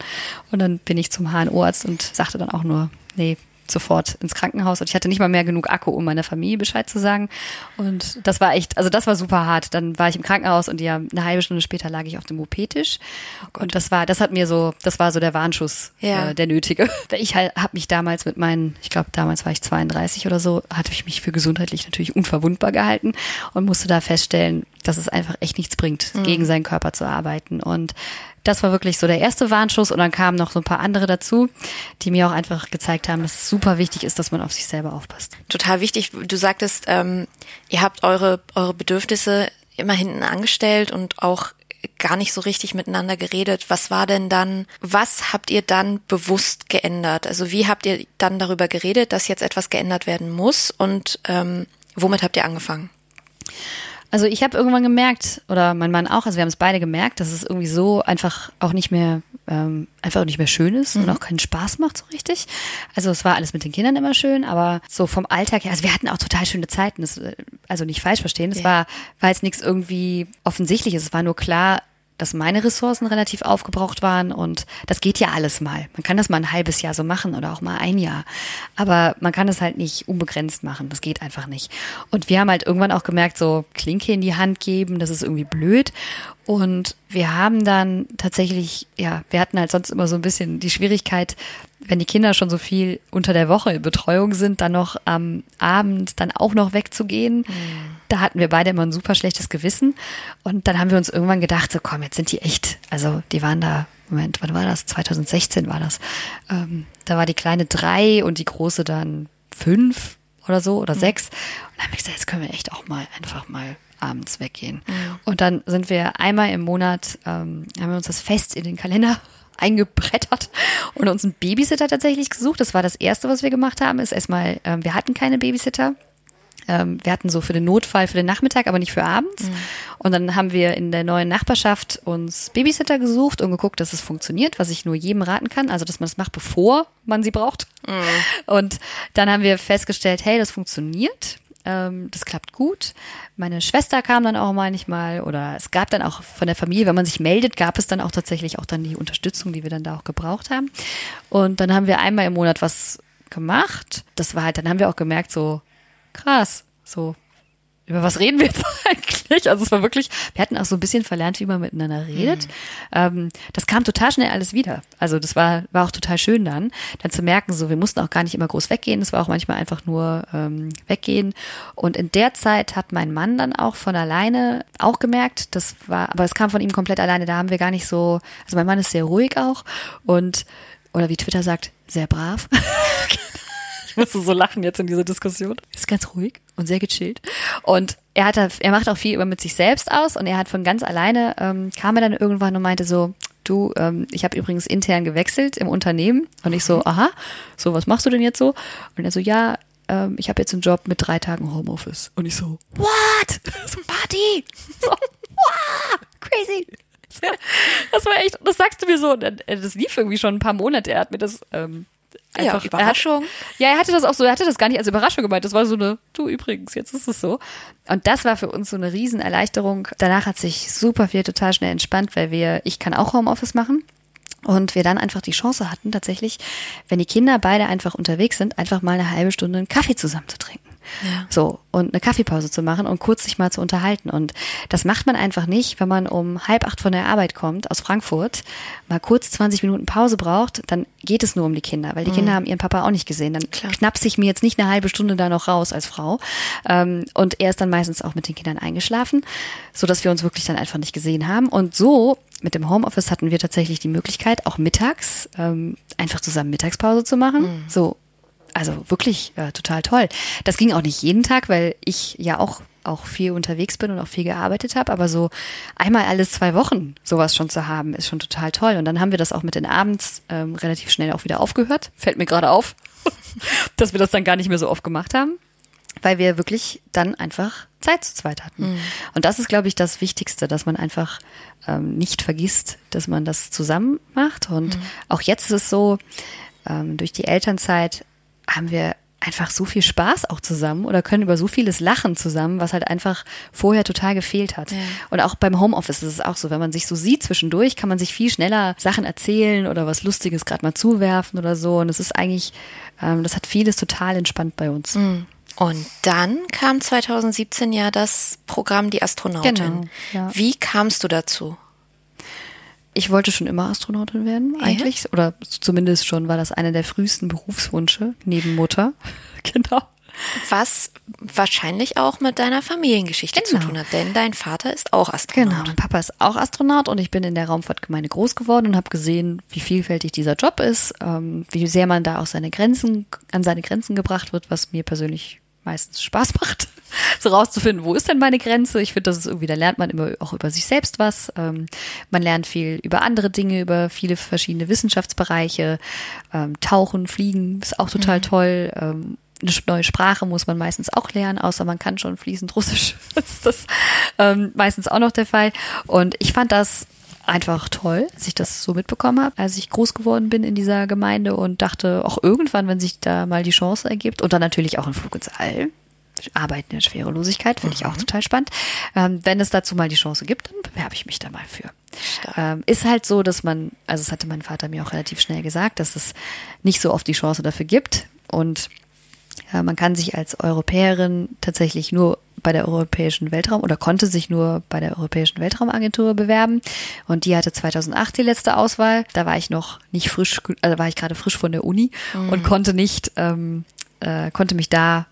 Und dann bin ich zum HNO-Arzt und sagte dann auch nur, nee, sofort ins Krankenhaus und ich hatte nicht mal mehr genug Akku, um meiner Familie Bescheid zu sagen. Und das war echt, also das war super hart. Dann war ich im Krankenhaus und ja, eine halbe Stunde später lag ich auf dem OP-Tisch. Oh und das war, das hat mir so, das war so der Warnschuss, ja. äh, der nötige. Ich halt, habe mich damals mit meinen, ich glaube damals war ich 32 oder so, hatte ich mich für gesundheitlich natürlich unverwundbar gehalten und musste da feststellen, dass es einfach echt nichts bringt, mhm. gegen seinen Körper zu arbeiten. Und das war wirklich so der erste Warnschuss und dann kamen noch so ein paar andere dazu, die mir auch einfach gezeigt haben, dass es super wichtig ist, dass man auf sich selber aufpasst. Total wichtig. Du sagtest, ähm, ihr habt eure, eure Bedürfnisse immer hinten angestellt und auch gar nicht so richtig miteinander geredet. Was war denn dann, was habt ihr dann bewusst geändert? Also wie habt ihr dann darüber geredet, dass jetzt etwas geändert werden muss und ähm, womit habt ihr angefangen? Also ich habe irgendwann gemerkt, oder mein Mann auch, also wir haben es beide gemerkt, dass es irgendwie so einfach auch nicht mehr, ähm, einfach auch nicht mehr schön ist mhm. und auch keinen Spaß macht so richtig. Also es war alles mit den Kindern immer schön, aber so vom Alltag her, also wir hatten auch total schöne Zeiten, das, also nicht falsch verstehen, es ja. war, war jetzt nichts irgendwie offensichtliches, es war nur klar, dass meine Ressourcen relativ aufgebraucht waren und das geht ja alles mal. Man kann das mal ein halbes Jahr so machen oder auch mal ein Jahr. Aber man kann es halt nicht unbegrenzt machen. Das geht einfach nicht. Und wir haben halt irgendwann auch gemerkt, so Klinke in die Hand geben, das ist irgendwie blöd. Und wir haben dann tatsächlich, ja, wir hatten halt sonst immer so ein bisschen die Schwierigkeit, wenn die Kinder schon so viel unter der Woche in Betreuung sind, dann noch am Abend dann auch noch wegzugehen. Mhm. Da hatten wir beide immer ein super schlechtes Gewissen. Und dann haben wir uns irgendwann gedacht, so komm, jetzt sind die echt, also die waren da, Moment, wann war das? 2016 war das. Ähm, da war die kleine drei und die große dann fünf oder so oder mhm. sechs. Und dann haben wir gesagt, jetzt können wir echt auch mal einfach mal abends weggehen. Mhm. Und dann sind wir einmal im Monat, ähm, haben wir uns das fest in den Kalender eingebrettert und uns einen Babysitter tatsächlich gesucht. Das war das Erste, was wir gemacht haben, ist erstmal, ähm, wir hatten keine Babysitter. Ähm, wir hatten so für den Notfall für den Nachmittag, aber nicht für abends. Mhm. Und dann haben wir in der neuen Nachbarschaft uns Babysitter gesucht und geguckt, dass es funktioniert, was ich nur jedem raten kann. Also, dass man das macht, bevor man sie braucht. Mhm. Und dann haben wir festgestellt, hey, das funktioniert. Ähm, das klappt gut. Meine Schwester kam dann auch manchmal oder es gab dann auch von der Familie, wenn man sich meldet, gab es dann auch tatsächlich auch dann die Unterstützung, die wir dann da auch gebraucht haben. Und dann haben wir einmal im Monat was gemacht. Das war halt, dann haben wir auch gemerkt, so krass, so über was reden wir jetzt eigentlich? Also es war wirklich, wir hatten auch so ein bisschen verlernt, wie man miteinander redet. Mhm. Ähm, das kam total schnell alles wieder. Also das war, war auch total schön dann, dann zu merken, so wir mussten auch gar nicht immer groß weggehen. Es war auch manchmal einfach nur ähm, weggehen. Und in der Zeit hat mein Mann dann auch von alleine auch gemerkt, das war, aber es kam von ihm komplett alleine. Da haben wir gar nicht so, also mein Mann ist sehr ruhig auch und oder wie Twitter sagt, sehr brav. ich musste so lachen jetzt in dieser Diskussion. Ist ganz ruhig und sehr gechillt. Und er hat, er macht auch viel über mit sich selbst aus und er hat von ganz alleine, ähm, kam er dann irgendwann und meinte so, du, ähm, ich habe übrigens intern gewechselt im Unternehmen. Und ich so, aha, so, was machst du denn jetzt so? Und er so, ja, ähm, ich habe jetzt einen Job mit drei Tagen Homeoffice. Und ich so, what? So Party! So, wow, crazy! Das war echt, das sagst du mir so, das lief irgendwie schon ein paar Monate. Er hat mir das ähm, Einfach, ja, Überraschung. Er hat, ja, er hatte das auch so, er hatte das gar nicht als Überraschung gemeint. Das war so eine, du übrigens, jetzt ist es so. Und das war für uns so eine Riesenerleichterung. Danach hat sich super viel total schnell entspannt, weil wir, ich kann auch Homeoffice machen. Und wir dann einfach die Chance hatten, tatsächlich, wenn die Kinder beide einfach unterwegs sind, einfach mal eine halbe Stunde einen Kaffee zusammen zu trinken. Ja. So, und eine Kaffeepause zu machen und kurz sich mal zu unterhalten. Und das macht man einfach nicht, wenn man um halb acht von der Arbeit kommt aus Frankfurt, mal kurz 20 Minuten Pause braucht, dann geht es nur um die Kinder, weil die mhm. Kinder haben ihren Papa auch nicht gesehen. Dann Klar. knapse ich mir jetzt nicht eine halbe Stunde da noch raus als Frau. Ähm, und er ist dann meistens auch mit den Kindern eingeschlafen, so dass wir uns wirklich dann einfach nicht gesehen haben. Und so mit dem Homeoffice hatten wir tatsächlich die Möglichkeit, auch mittags ähm, einfach zusammen Mittagspause zu machen. Mhm. So also wirklich äh, total toll. Das ging auch nicht jeden Tag, weil ich ja auch auch viel unterwegs bin und auch viel gearbeitet habe, aber so einmal alles zwei Wochen sowas schon zu haben, ist schon total toll. Und dann haben wir das auch mit den Abends ähm, relativ schnell auch wieder aufgehört. Fällt mir gerade auf, dass wir das dann gar nicht mehr so oft gemacht haben, weil wir wirklich dann einfach Zeit zu zweit hatten. Mhm. Und das ist, glaube ich, das Wichtigste, dass man einfach ähm, nicht vergisst, dass man das zusammen macht. Und mhm. auch jetzt ist es so, ähm, durch die Elternzeit haben wir einfach so viel Spaß auch zusammen oder können über so vieles lachen zusammen, was halt einfach vorher total gefehlt hat. Ja. Und auch beim Homeoffice ist es auch so, wenn man sich so sieht zwischendurch, kann man sich viel schneller Sachen erzählen oder was Lustiges gerade mal zuwerfen oder so. Und es ist eigentlich, ähm, das hat vieles total entspannt bei uns. Mhm. Und dann kam 2017 ja das Programm Die Astronautin. Genau, ja. Wie kamst du dazu? Ich wollte schon immer Astronautin werden, eigentlich. Ja. Oder zumindest schon war das einer der frühesten Berufswünsche, neben Mutter. genau. Was wahrscheinlich auch mit deiner Familiengeschichte genau. zu tun hat, denn dein Vater ist auch Astronaut. Genau, mein Papa ist auch Astronaut und ich bin in der Raumfahrtgemeinde groß geworden und habe gesehen, wie vielfältig dieser Job ist, ähm, wie sehr man da auch seine Grenzen, an seine Grenzen gebracht wird, was mir persönlich meistens Spaß macht, so rauszufinden, wo ist denn meine Grenze. Ich finde, das ist irgendwie, da lernt man immer auch über sich selbst was. Ähm, man lernt viel über andere Dinge, über viele verschiedene Wissenschaftsbereiche. Ähm, Tauchen, Fliegen ist auch total mhm. toll. Ähm, eine neue Sprache muss man meistens auch lernen, außer man kann schon fließend Russisch. ist das ähm, meistens auch noch der Fall. Und ich fand das einfach toll, dass ich das so mitbekommen habe, als ich groß geworden bin in dieser Gemeinde und dachte, auch irgendwann, wenn sich da mal die Chance ergibt und dann natürlich auch ein Flug ins All. Arbeiten in der Schwerelosigkeit, finde mhm. ich auch mhm. total spannend. Ähm, wenn es dazu mal die Chance gibt, dann bewerbe ich mich da mal für. Ähm, ist halt so, dass man, also es hatte mein Vater mir auch relativ schnell gesagt, dass es nicht so oft die Chance dafür gibt. Und ja, man kann sich als Europäerin tatsächlich nur bei der Europäischen Weltraum oder konnte sich nur bei der Europäischen Weltraumagentur bewerben. Und die hatte 2008 die letzte Auswahl. Da war ich noch nicht frisch, also war ich gerade frisch von der Uni mhm. und konnte nicht, ähm, äh, konnte mich da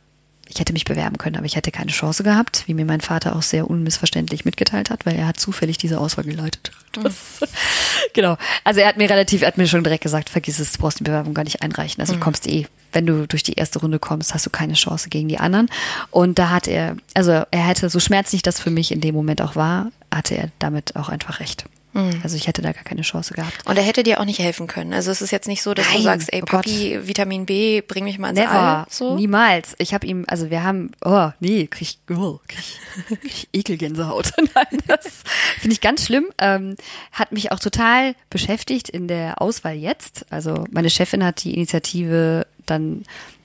ich hätte mich bewerben können, aber ich hätte keine Chance gehabt, wie mir mein Vater auch sehr unmissverständlich mitgeteilt hat, weil er hat zufällig diese Auswahl geleitet. Das, genau. Also er hat mir relativ, er hat mir schon direkt gesagt, vergiss es, du brauchst die Bewerbung gar nicht einreichen. Also mhm. du kommst eh, wenn du durch die erste Runde kommst, hast du keine Chance gegen die anderen. Und da hat er, also er hätte, so schmerzlich das für mich in dem Moment auch war, hatte er damit auch einfach recht. Mhm. Also ich hätte da gar keine Chance gehabt. Und er hätte dir auch nicht helfen können. Also es ist jetzt nicht so, dass Nein, du sagst, ey oh Papi, Gott. Vitamin B, bring mich mal ins Never. All. So. Niemals. Ich habe ihm, also wir haben, oh nee, krieg, ich, oh, krieg, krieg ich Ekelgänsehaut. Nein, das finde ich ganz schlimm. Ähm, hat mich auch total beschäftigt in der Auswahl jetzt. Also meine Chefin hat die Initiative dann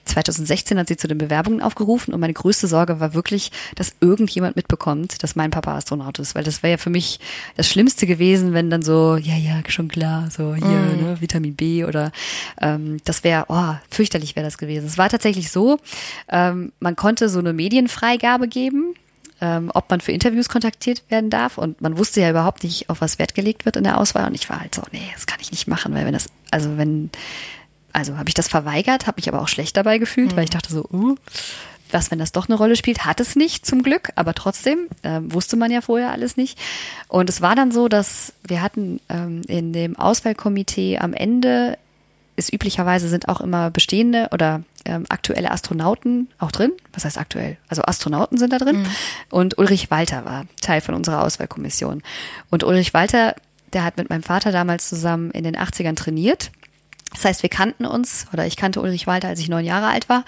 2016 hat sie zu den Bewerbungen aufgerufen und meine größte Sorge war wirklich, dass irgendjemand mitbekommt, dass mein Papa Astronaut ist, weil das wäre ja für mich das Schlimmste gewesen, wenn dann so, ja, ja, schon klar, so hier, mm. ne, Vitamin B oder ähm, das wäre, oh, fürchterlich wäre das gewesen. Es war tatsächlich so, ähm, man konnte so eine Medienfreigabe geben, ähm, ob man für Interviews kontaktiert werden darf. Und man wusste ja überhaupt nicht, auf was Wert gelegt wird in der Auswahl. Und ich war halt so, nee, das kann ich nicht machen, weil wenn das, also wenn also habe ich das verweigert, habe mich aber auch schlecht dabei gefühlt, mhm. weil ich dachte so, uh, was, wenn das doch eine Rolle spielt, hat es nicht zum Glück, aber trotzdem äh, wusste man ja vorher alles nicht. Und es war dann so, dass wir hatten ähm, in dem Auswahlkomitee am Ende ist üblicherweise sind auch immer bestehende oder ähm, aktuelle Astronauten auch drin. Was heißt aktuell? Also Astronauten sind da drin. Mhm. Und Ulrich Walter war Teil von unserer Auswahlkommission. Und Ulrich Walter, der hat mit meinem Vater damals zusammen in den 80ern trainiert das heißt, wir kannten uns, oder ich kannte Ulrich Walter, als ich neun Jahre alt war.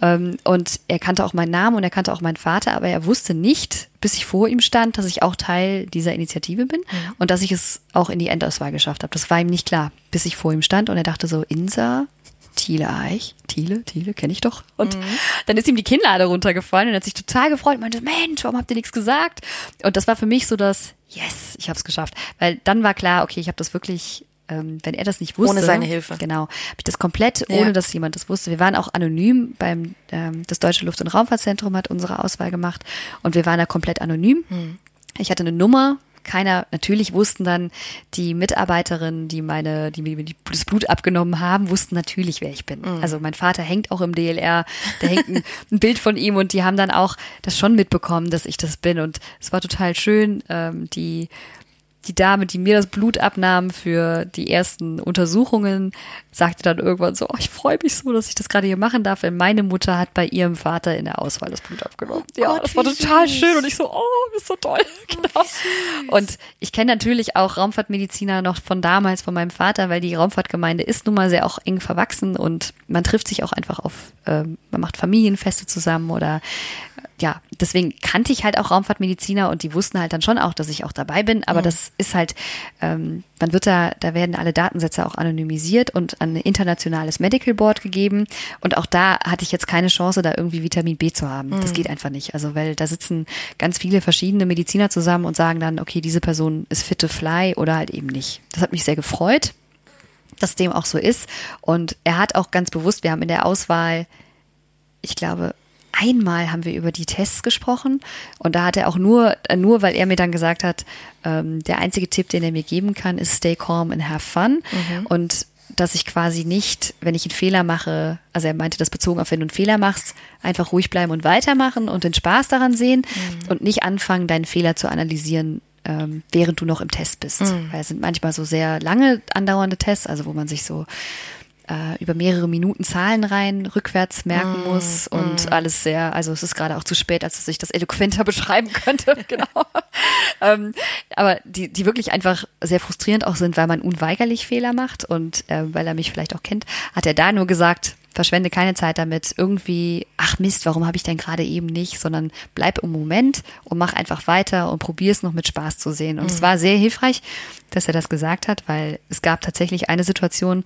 Ähm, und er kannte auch meinen Namen und er kannte auch meinen Vater, aber er wusste nicht, bis ich vor ihm stand, dass ich auch Teil dieser Initiative bin mhm. und dass ich es auch in die Endauswahl geschafft habe. Das war ihm nicht klar, bis ich vor ihm stand und er dachte so, Insa, Thiele Eich, Thiele, Thiele, kenne ich doch. Und mhm. dann ist ihm die Kinnlade runtergefallen und er hat sich total gefreut und meinte, Mensch, warum habt ihr nichts gesagt? Und das war für mich so das, yes, ich habe es geschafft. Weil dann war klar, okay, ich habe das wirklich ähm, wenn er das nicht wusste. Ohne seine Hilfe. Genau. Habe ich das komplett, ja. ohne dass jemand das wusste. Wir waren auch anonym beim, ähm, das Deutsche Luft- und Raumfahrtzentrum hat unsere Auswahl gemacht und wir waren da komplett anonym. Hm. Ich hatte eine Nummer, keiner, natürlich wussten dann die Mitarbeiterinnen, die meine, die mir das Blut abgenommen haben, wussten natürlich, wer ich bin. Mhm. Also mein Vater hängt auch im DLR, da hängt ein, ein, Bild von ihm und die haben dann auch das schon mitbekommen, dass ich das bin. Und es war total schön. Ähm, die die Dame, die mir das Blut abnahm für die ersten Untersuchungen, sagte dann irgendwann so, oh, ich freue mich so, dass ich das gerade hier machen darf, weil meine Mutter hat bei ihrem Vater in der Auswahl das Blut abgenommen. Oh ja, Gott, das war total süß. schön und ich so, oh, ist so toll. genau. Und ich kenne natürlich auch Raumfahrtmediziner noch von damals, von meinem Vater, weil die Raumfahrtgemeinde ist nun mal sehr auch eng verwachsen und man trifft sich auch einfach auf, ähm, man macht Familienfeste zusammen oder ja, deswegen kannte ich halt auch Raumfahrtmediziner und die wussten halt dann schon auch, dass ich auch dabei bin, aber mhm. das ist halt, ähm, man wird da, da werden alle Datensätze auch anonymisiert und an ein internationales Medical Board gegeben. Und auch da hatte ich jetzt keine Chance, da irgendwie Vitamin B zu haben. Mhm. Das geht einfach nicht. Also, weil da sitzen ganz viele verschiedene Mediziner zusammen und sagen dann, okay, diese Person ist fit to fly oder halt eben nicht. Das hat mich sehr gefreut dass dem auch so ist. Und er hat auch ganz bewusst, wir haben in der Auswahl, ich glaube, einmal haben wir über die Tests gesprochen und da hat er auch nur, nur weil er mir dann gesagt hat, ähm, der einzige Tipp, den er mir geben kann, ist stay calm and have fun mhm. und dass ich quasi nicht, wenn ich einen Fehler mache, also er meinte das bezogen auf, wenn du einen Fehler machst, einfach ruhig bleiben und weitermachen und den Spaß daran sehen mhm. und nicht anfangen, deinen Fehler zu analysieren, ähm, während du noch im Test bist. Mhm. Weil es sind manchmal so sehr lange andauernde Tests, also wo man sich so äh, über mehrere Minuten Zahlen rein rückwärts merken mm, muss und mm. alles sehr, also es ist gerade auch zu spät, als dass ich das eloquenter beschreiben könnte, genau. ähm, aber die, die wirklich einfach sehr frustrierend auch sind, weil man unweigerlich Fehler macht und äh, weil er mich vielleicht auch kennt, hat er da nur gesagt, verschwende keine Zeit damit, irgendwie, ach Mist, warum habe ich denn gerade eben nicht, sondern bleib im Moment und mach einfach weiter und probier es noch mit Spaß zu sehen. Und mhm. es war sehr hilfreich, dass er das gesagt hat, weil es gab tatsächlich eine Situation,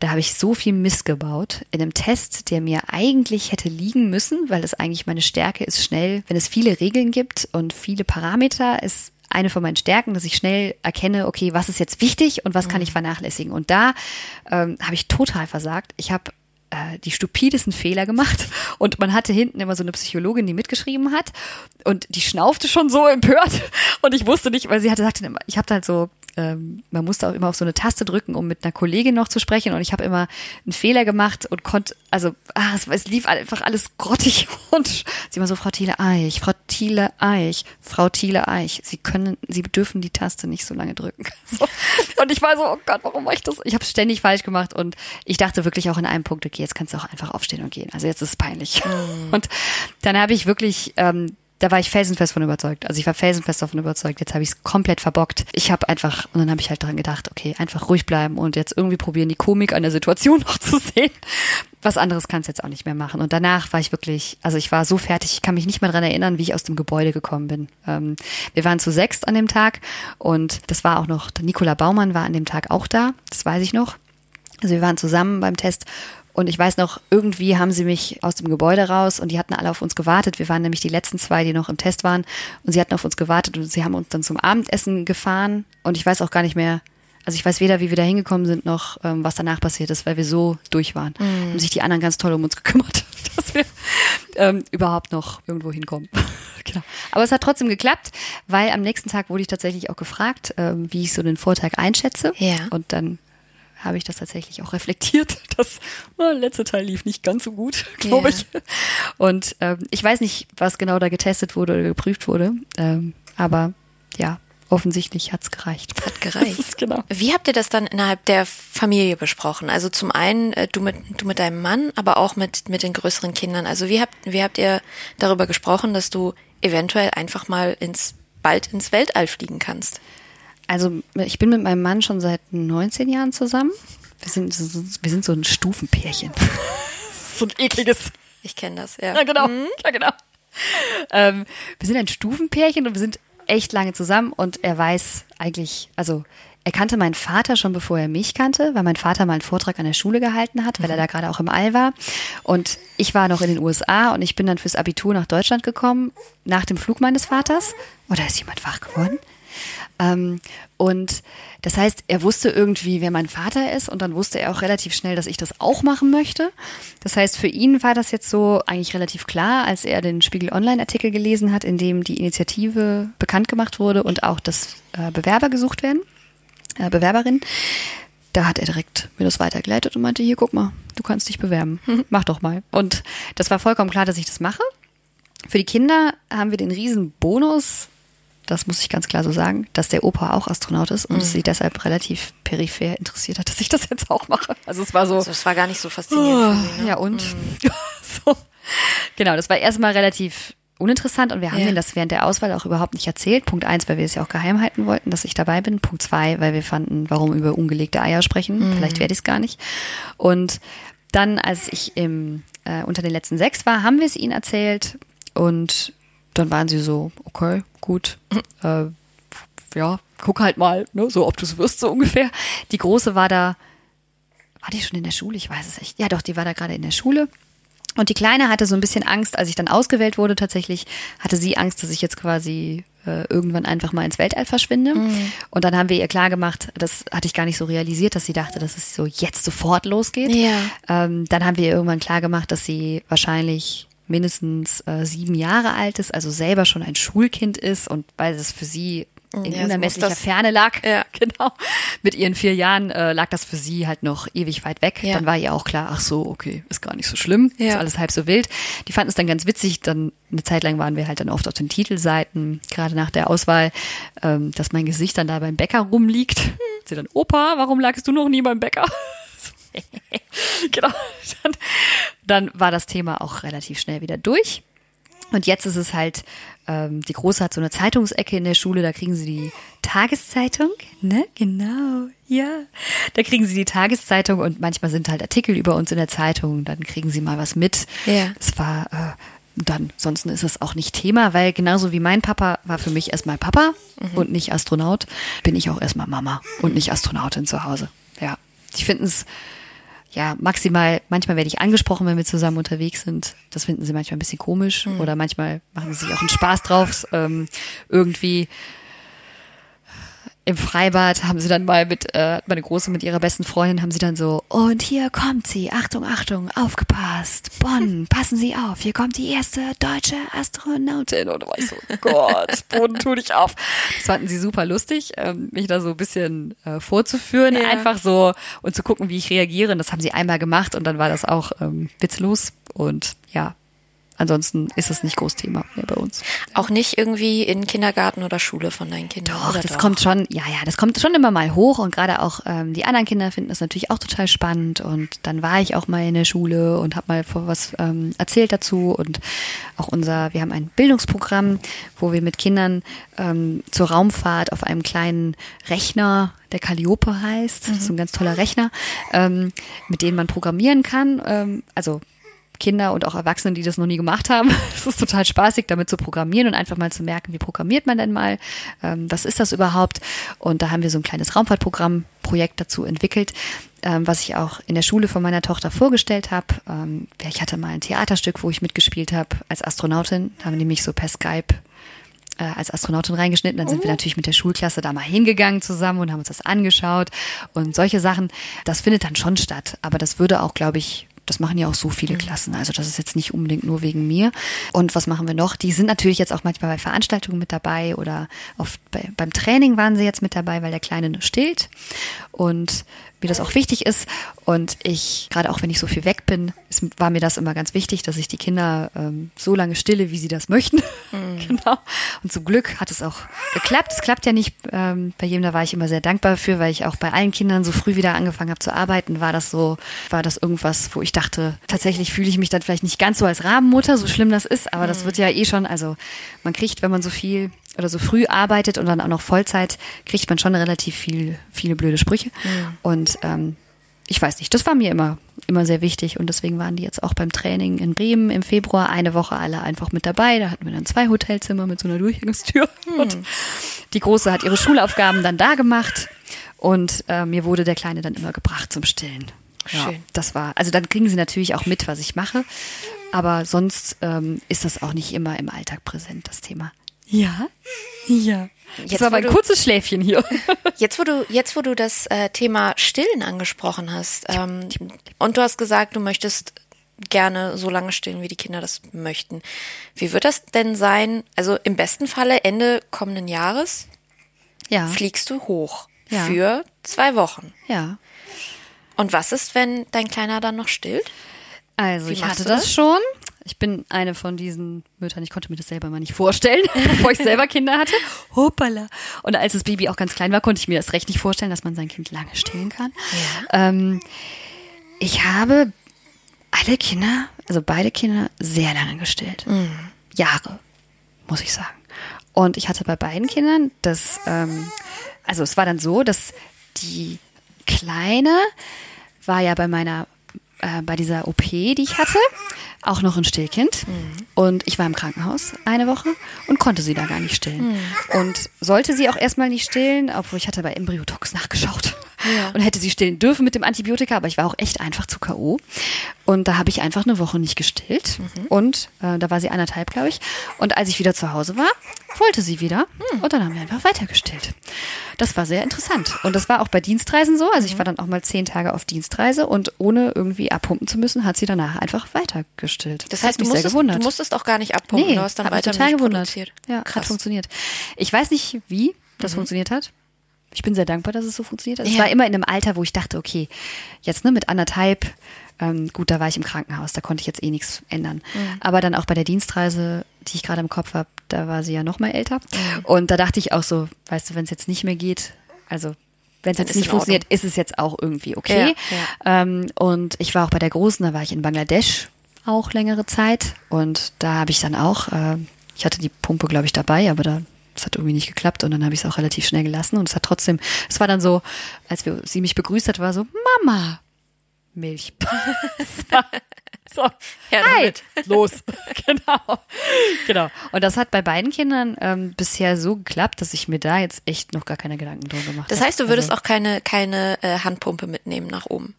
da habe ich so viel Mist gebaut in einem Test, der mir eigentlich hätte liegen müssen, weil es eigentlich meine Stärke ist schnell, wenn es viele Regeln gibt und viele Parameter, ist eine von meinen Stärken, dass ich schnell erkenne, okay, was ist jetzt wichtig und was kann ich mhm. vernachlässigen. Und da ähm, habe ich total versagt. Ich habe äh, die stupidesten Fehler gemacht und man hatte hinten immer so eine Psychologin, die mitgeschrieben hat und die schnaufte schon so empört und ich wusste nicht, weil sie hatte gesagt, ich habe halt so ähm, man musste auch immer auf so eine Taste drücken, um mit einer Kollegin noch zu sprechen. Und ich habe immer einen Fehler gemacht und konnte, also ah, es, es, lief einfach alles grottig und sie war so, Frau Thiele Eich, Frau Thiele Eich, Frau Thiele Eich, Sie können, Sie dürfen die Taste nicht so lange drücken. So. Und ich war so, oh Gott, warum mache ich das? Ich habe ständig falsch gemacht und ich dachte wirklich auch in einem Punkt, okay, jetzt kannst du auch einfach aufstehen und gehen. Also jetzt ist es peinlich. Mhm. Und dann habe ich wirklich ähm, da war ich felsenfest von überzeugt. Also ich war felsenfest davon überzeugt. Jetzt habe ich es komplett verbockt. Ich habe einfach, und dann habe ich halt daran gedacht, okay, einfach ruhig bleiben und jetzt irgendwie probieren, die Komik an der Situation noch zu sehen. Was anderes kannst du jetzt auch nicht mehr machen. Und danach war ich wirklich, also ich war so fertig, ich kann mich nicht mehr dran erinnern, wie ich aus dem Gebäude gekommen bin. Ähm, wir waren zu sechst an dem Tag und das war auch noch, der Nikola Baumann war an dem Tag auch da, das weiß ich noch. Also wir waren zusammen beim Test und ich weiß noch, irgendwie haben sie mich aus dem Gebäude raus und die hatten alle auf uns gewartet. Wir waren nämlich die letzten zwei, die noch im Test waren. Und sie hatten auf uns gewartet und sie haben uns dann zum Abendessen gefahren. Und ich weiß auch gar nicht mehr, also ich weiß weder, wie wir da hingekommen sind, noch ähm, was danach passiert ist, weil wir so durch waren. Mhm. Und sich die anderen ganz toll um uns gekümmert, dass wir ähm, überhaupt noch irgendwo hinkommen. genau. Aber es hat trotzdem geklappt, weil am nächsten Tag wurde ich tatsächlich auch gefragt, ähm, wie ich so den Vortag einschätze. Ja. Und dann habe ich das tatsächlich auch reflektiert. Das oh, letzte Teil lief nicht ganz so gut, glaube yeah. ich. Und ähm, ich weiß nicht, was genau da getestet wurde oder geprüft wurde. Ähm, aber ja, offensichtlich hat's gereicht. Hat gereicht. genau. Wie habt ihr das dann innerhalb der Familie besprochen? Also zum einen äh, du mit du mit deinem Mann, aber auch mit mit den größeren Kindern. Also wie habt wie habt ihr darüber gesprochen, dass du eventuell einfach mal ins bald ins Weltall fliegen kannst? Also ich bin mit meinem Mann schon seit 19 Jahren zusammen. Wir sind, wir sind so ein Stufenpärchen. so ein ekliges. Ich kenne das, ja. Ja, genau. Mhm. Ja, genau. Ähm, wir sind ein Stufenpärchen und wir sind echt lange zusammen und er weiß eigentlich, also er kannte meinen Vater schon bevor er mich kannte, weil mein Vater mal einen Vortrag an der Schule gehalten hat, weil er mhm. da gerade auch im All war. Und ich war noch in den USA und ich bin dann fürs Abitur nach Deutschland gekommen, nach dem Flug meines Vaters. Oder ist jemand wach geworden? Ähm, und das heißt, er wusste irgendwie, wer mein Vater ist und dann wusste er auch relativ schnell, dass ich das auch machen möchte. Das heißt, für ihn war das jetzt so eigentlich relativ klar, als er den Spiegel Online-Artikel gelesen hat, in dem die Initiative bekannt gemacht wurde und auch, dass äh, Bewerber gesucht werden, äh, Bewerberinnen. Da hat er direkt mir das weitergeleitet und meinte, hier, guck mal, du kannst dich bewerben. Mhm. Mach doch mal. Und das war vollkommen klar, dass ich das mache. Für die Kinder haben wir den riesen Bonus, das muss ich ganz klar so sagen, dass der Opa auch Astronaut ist und mhm. sie deshalb relativ peripher interessiert hat, dass ich das jetzt auch mache. Also es war so. Also es war gar nicht so faszinierend. Oh, sie, ne? Ja, und? Mhm. so. Genau, das war erstmal relativ uninteressant und wir haben ja. denen das während der Auswahl auch überhaupt nicht erzählt. Punkt eins, weil wir es ja auch geheim halten wollten, dass ich dabei bin. Punkt zwei, weil wir fanden, warum über ungelegte Eier sprechen. Mhm. Vielleicht werde ich es gar nicht. Und dann, als ich im, äh, unter den letzten sechs war, haben wir es ihnen erzählt und dann waren sie so, okay, gut, äh, ja, guck halt mal, ne, so ob du es wirst, so ungefähr. Die Große war da, war die schon in der Schule? Ich weiß es nicht. Ja, doch, die war da gerade in der Schule. Und die Kleine hatte so ein bisschen Angst, als ich dann ausgewählt wurde, tatsächlich, hatte sie Angst, dass ich jetzt quasi äh, irgendwann einfach mal ins Weltall verschwinde. Mhm. Und dann haben wir ihr klar gemacht, das hatte ich gar nicht so realisiert, dass sie dachte, dass es so jetzt sofort losgeht. Ja. Ähm, dann haben wir ihr irgendwann klar gemacht, dass sie wahrscheinlich mindestens äh, sieben Jahre alt ist, also selber schon ein Schulkind ist und weil es für sie in Ja, unermesslicher das- Ferne lag. Ja. Genau. Mit ihren vier Jahren äh, lag das für sie halt noch ewig weit weg. Ja. Dann war ihr auch klar, ach so, okay, ist gar nicht so schlimm, Ja. ist alles halb so wild. Die fanden es dann ganz witzig. Dann eine Zeit lang waren wir halt dann oft auf den Titelseiten, gerade nach der Auswahl, ähm, dass mein Gesicht dann da beim Bäcker rumliegt. Sie dann, Opa, warum lagst du noch nie beim Bäcker? genau. Dann, dann war das Thema auch relativ schnell wieder durch. Und jetzt ist es halt, ähm, die Große hat so eine Zeitungsecke in der Schule, da kriegen sie die Tageszeitung, ne? Genau, ja. Da kriegen sie die Tageszeitung und manchmal sind halt Artikel über uns in der Zeitung, dann kriegen sie mal was mit. Ja. Es war äh, dann, sonst ist es auch nicht Thema, weil genauso wie mein Papa war für mich erstmal Papa und nicht Astronaut, bin ich auch erstmal Mama und nicht Astronautin zu Hause. Ja. Die finden es ja, maximal, manchmal werde ich angesprochen, wenn wir zusammen unterwegs sind. Das finden sie manchmal ein bisschen komisch oder manchmal machen sie sich auch einen Spaß drauf. Ähm, irgendwie im Freibad haben sie dann mal mit, äh, hat meine Große mit ihrer besten Freundin, haben sie dann so, und hier kommt sie, Achtung, Achtung, aufgepasst, Bonn, passen Sie auf, hier kommt die erste deutsche Astronautin. Und da war ich so, Gott, Boden, tu dich auf. Das fanden sie super lustig, ähm, mich da so ein bisschen äh, vorzuführen, Ja. einfach so und zu gucken, wie ich reagiere. Und das haben sie einmal gemacht und dann war das auch ähm, witzlos. Und ja, ansonsten ist es nicht groß Thema mehr bei uns. Auch nicht irgendwie in Kindergarten oder Schule von deinen Kindern. Doch, das kommt schon, ja, ja, das kommt schon immer mal hoch und gerade auch ähm, die anderen Kinder finden das natürlich auch total spannend und dann war ich auch mal in der Schule und habe mal vor was ähm, erzählt dazu und auch unser, wir haben ein Bildungsprogramm, wo wir mit Kindern ähm, zur Raumfahrt auf einem kleinen Rechner, der Calliope heißt, das ist ein ganz toller Rechner, ähm, mit dem man programmieren kann, ähm, also Kinder und auch Erwachsene, die das noch nie gemacht haben. Es ist total spaßig, damit zu programmieren und einfach mal zu merken, wie programmiert man denn mal, ähm, was ist das überhaupt? Und da haben wir so ein kleines Raumfahrtprogramm-Projekt dazu entwickelt, ähm, was ich auch in der Schule von meiner Tochter vorgestellt habe. Ähm, ja, ich hatte mal ein Theaterstück, wo ich mitgespielt habe als Astronautin, haben wir nämlich so per Skype äh, als Astronautin reingeschnitten. Dann sind wir natürlich mit der Schulklasse da mal hingegangen zusammen und haben uns das angeschaut und solche Sachen. Das findet dann schon statt. Aber das würde auch, glaube ich, das machen ja auch so viele Klassen. Also das ist jetzt nicht unbedingt nur wegen mir. Und was machen wir noch? Die sind natürlich jetzt auch manchmal bei Veranstaltungen mit dabei oder oft bei, beim Training waren sie jetzt mit dabei, weil der Kleine stillt. Und mir das auch wichtig ist. Und ich, gerade auch wenn ich so viel weg bin, ist, war mir das immer ganz wichtig, dass ich die Kinder ähm, so lange stille, wie sie das möchten. genau. Und zum Glück hat es auch geklappt. Es klappt ja nicht ähm, bei jedem, da war ich immer sehr dankbar für, weil ich auch bei allen Kindern so früh wieder angefangen habe zu arbeiten, war das so, war das irgendwas, wo ich dachte, tatsächlich fühle ich mich dann vielleicht nicht ganz so als Rabenmutter, so schlimm das ist, aber das wird ja eh schon, also man kriegt, wenn man so viel oder so früh arbeitet und dann auch noch Vollzeit, kriegt man schon relativ viel, viele blöde Sprüche. Und ähm, ich weiß nicht, das war mir immer, immer sehr wichtig und deswegen waren die jetzt auch beim Training in Bremen im Februar eine Woche alle einfach mit dabei. Da hatten wir dann zwei Hotelzimmer mit so einer Durchgangstür und die Große hat ihre Schulaufgaben dann da gemacht und äh, mir wurde der Kleine dann immer gebracht zum Stillen. Ja, Schön. das war, also dann kriegen sie natürlich auch mit, was ich mache, aber sonst ähm, ist das auch nicht immer im Alltag präsent, das Thema. Ja, ja. Jetzt, das war mein du- kurzes Schläfchen hier. Jetzt, wo du, jetzt, wo du das äh, Thema Stillen angesprochen hast, ähm, und du hast gesagt, du möchtest gerne so lange stillen, wie die Kinder das möchten. Wie wird das denn sein? Also im besten Falle Ende kommenden Jahres Ja, fliegst du hoch Ja. für zwei Wochen. ja. Und was ist, wenn dein Kleiner dann noch stillt? Also Wie ich hatte das das? schon. Ich bin eine von diesen Müttern, ich konnte mir das selber mal nicht vorstellen, bevor ich selber Kinder hatte. Hoppala. Und als das Baby auch ganz klein war, konnte ich mir das recht nicht vorstellen, dass man sein Kind lange stillen kann. Ähm, ich habe alle Kinder, also beide Kinder, sehr lange gestillt. Jahre, muss ich sagen. Und ich hatte bei beiden Kindern das, ähm, also es war dann so, dass die Kleine war ja bei meiner äh, bei dieser OP, die ich hatte, auch noch ein Stillkind. Mhm. Und ich war im Krankenhaus eine Woche und konnte sie da gar nicht stillen. Mhm. Und sollte sie auch erstmal nicht stillen, obwohl ich hatte bei Embryotox nachgeschaut ja. und hätte sie stillen dürfen mit dem Antibiotika, aber ich war auch echt einfach zu K.O. Und da habe ich einfach eine Woche nicht gestillt. Mhm. Und äh, da war sie anderthalb, glaube ich. Und als ich wieder zu Hause war, wollte sie wieder. Mhm. Und dann haben wir einfach weiter gestillt. Das war sehr interessant. Und das war auch bei Dienstreisen so. Also ich mhm. war dann auch mal zehn Tage auf Dienstreise und ohne irgendwie abpumpen zu müssen, hat sie danach einfach weiter gestillt. Das, heißt, du musstest, du musstest auch gar nicht abpumpen. Nee, du hast dann weiter total gewundert. Ja, hat funktioniert. Ich weiß nicht, wie das mhm. funktioniert hat ich bin sehr dankbar, dass es so funktioniert hat. Ja. Es war immer in einem Alter, wo ich dachte, okay, jetzt ne, mit anderthalb, ähm, gut, da war ich im Krankenhaus, da konnte ich jetzt eh nichts ändern. Mhm. Aber dann auch bei der Dienstreise, die ich gerade im Kopf habe, da war sie ja noch mal älter. Mhm. Und da dachte ich auch so, weißt du, wenn es jetzt nicht mehr geht, also wenn es jetzt nicht funktioniert, ist es jetzt auch irgendwie okay. Ja, ja. Ähm, und ich war auch bei der Großen, da war ich in Bangladesch auch längere Zeit. Und da habe ich dann auch, äh, ich hatte die Pumpe, glaube ich, dabei, aber da es hat irgendwie nicht geklappt und dann habe ich es auch relativ schnell gelassen und es hat trotzdem, es war dann so, als wir, sie mich begrüßt hat, war so, Mama, Milch. so, ja, Hi, los. genau. Genau. Und das hat bei beiden Kindern ähm, bisher so geklappt, dass ich mir da jetzt echt noch gar keine Gedanken drum gemacht habe. Das heißt, du würdest also, auch keine, keine äh, Handpumpe mitnehmen nach oben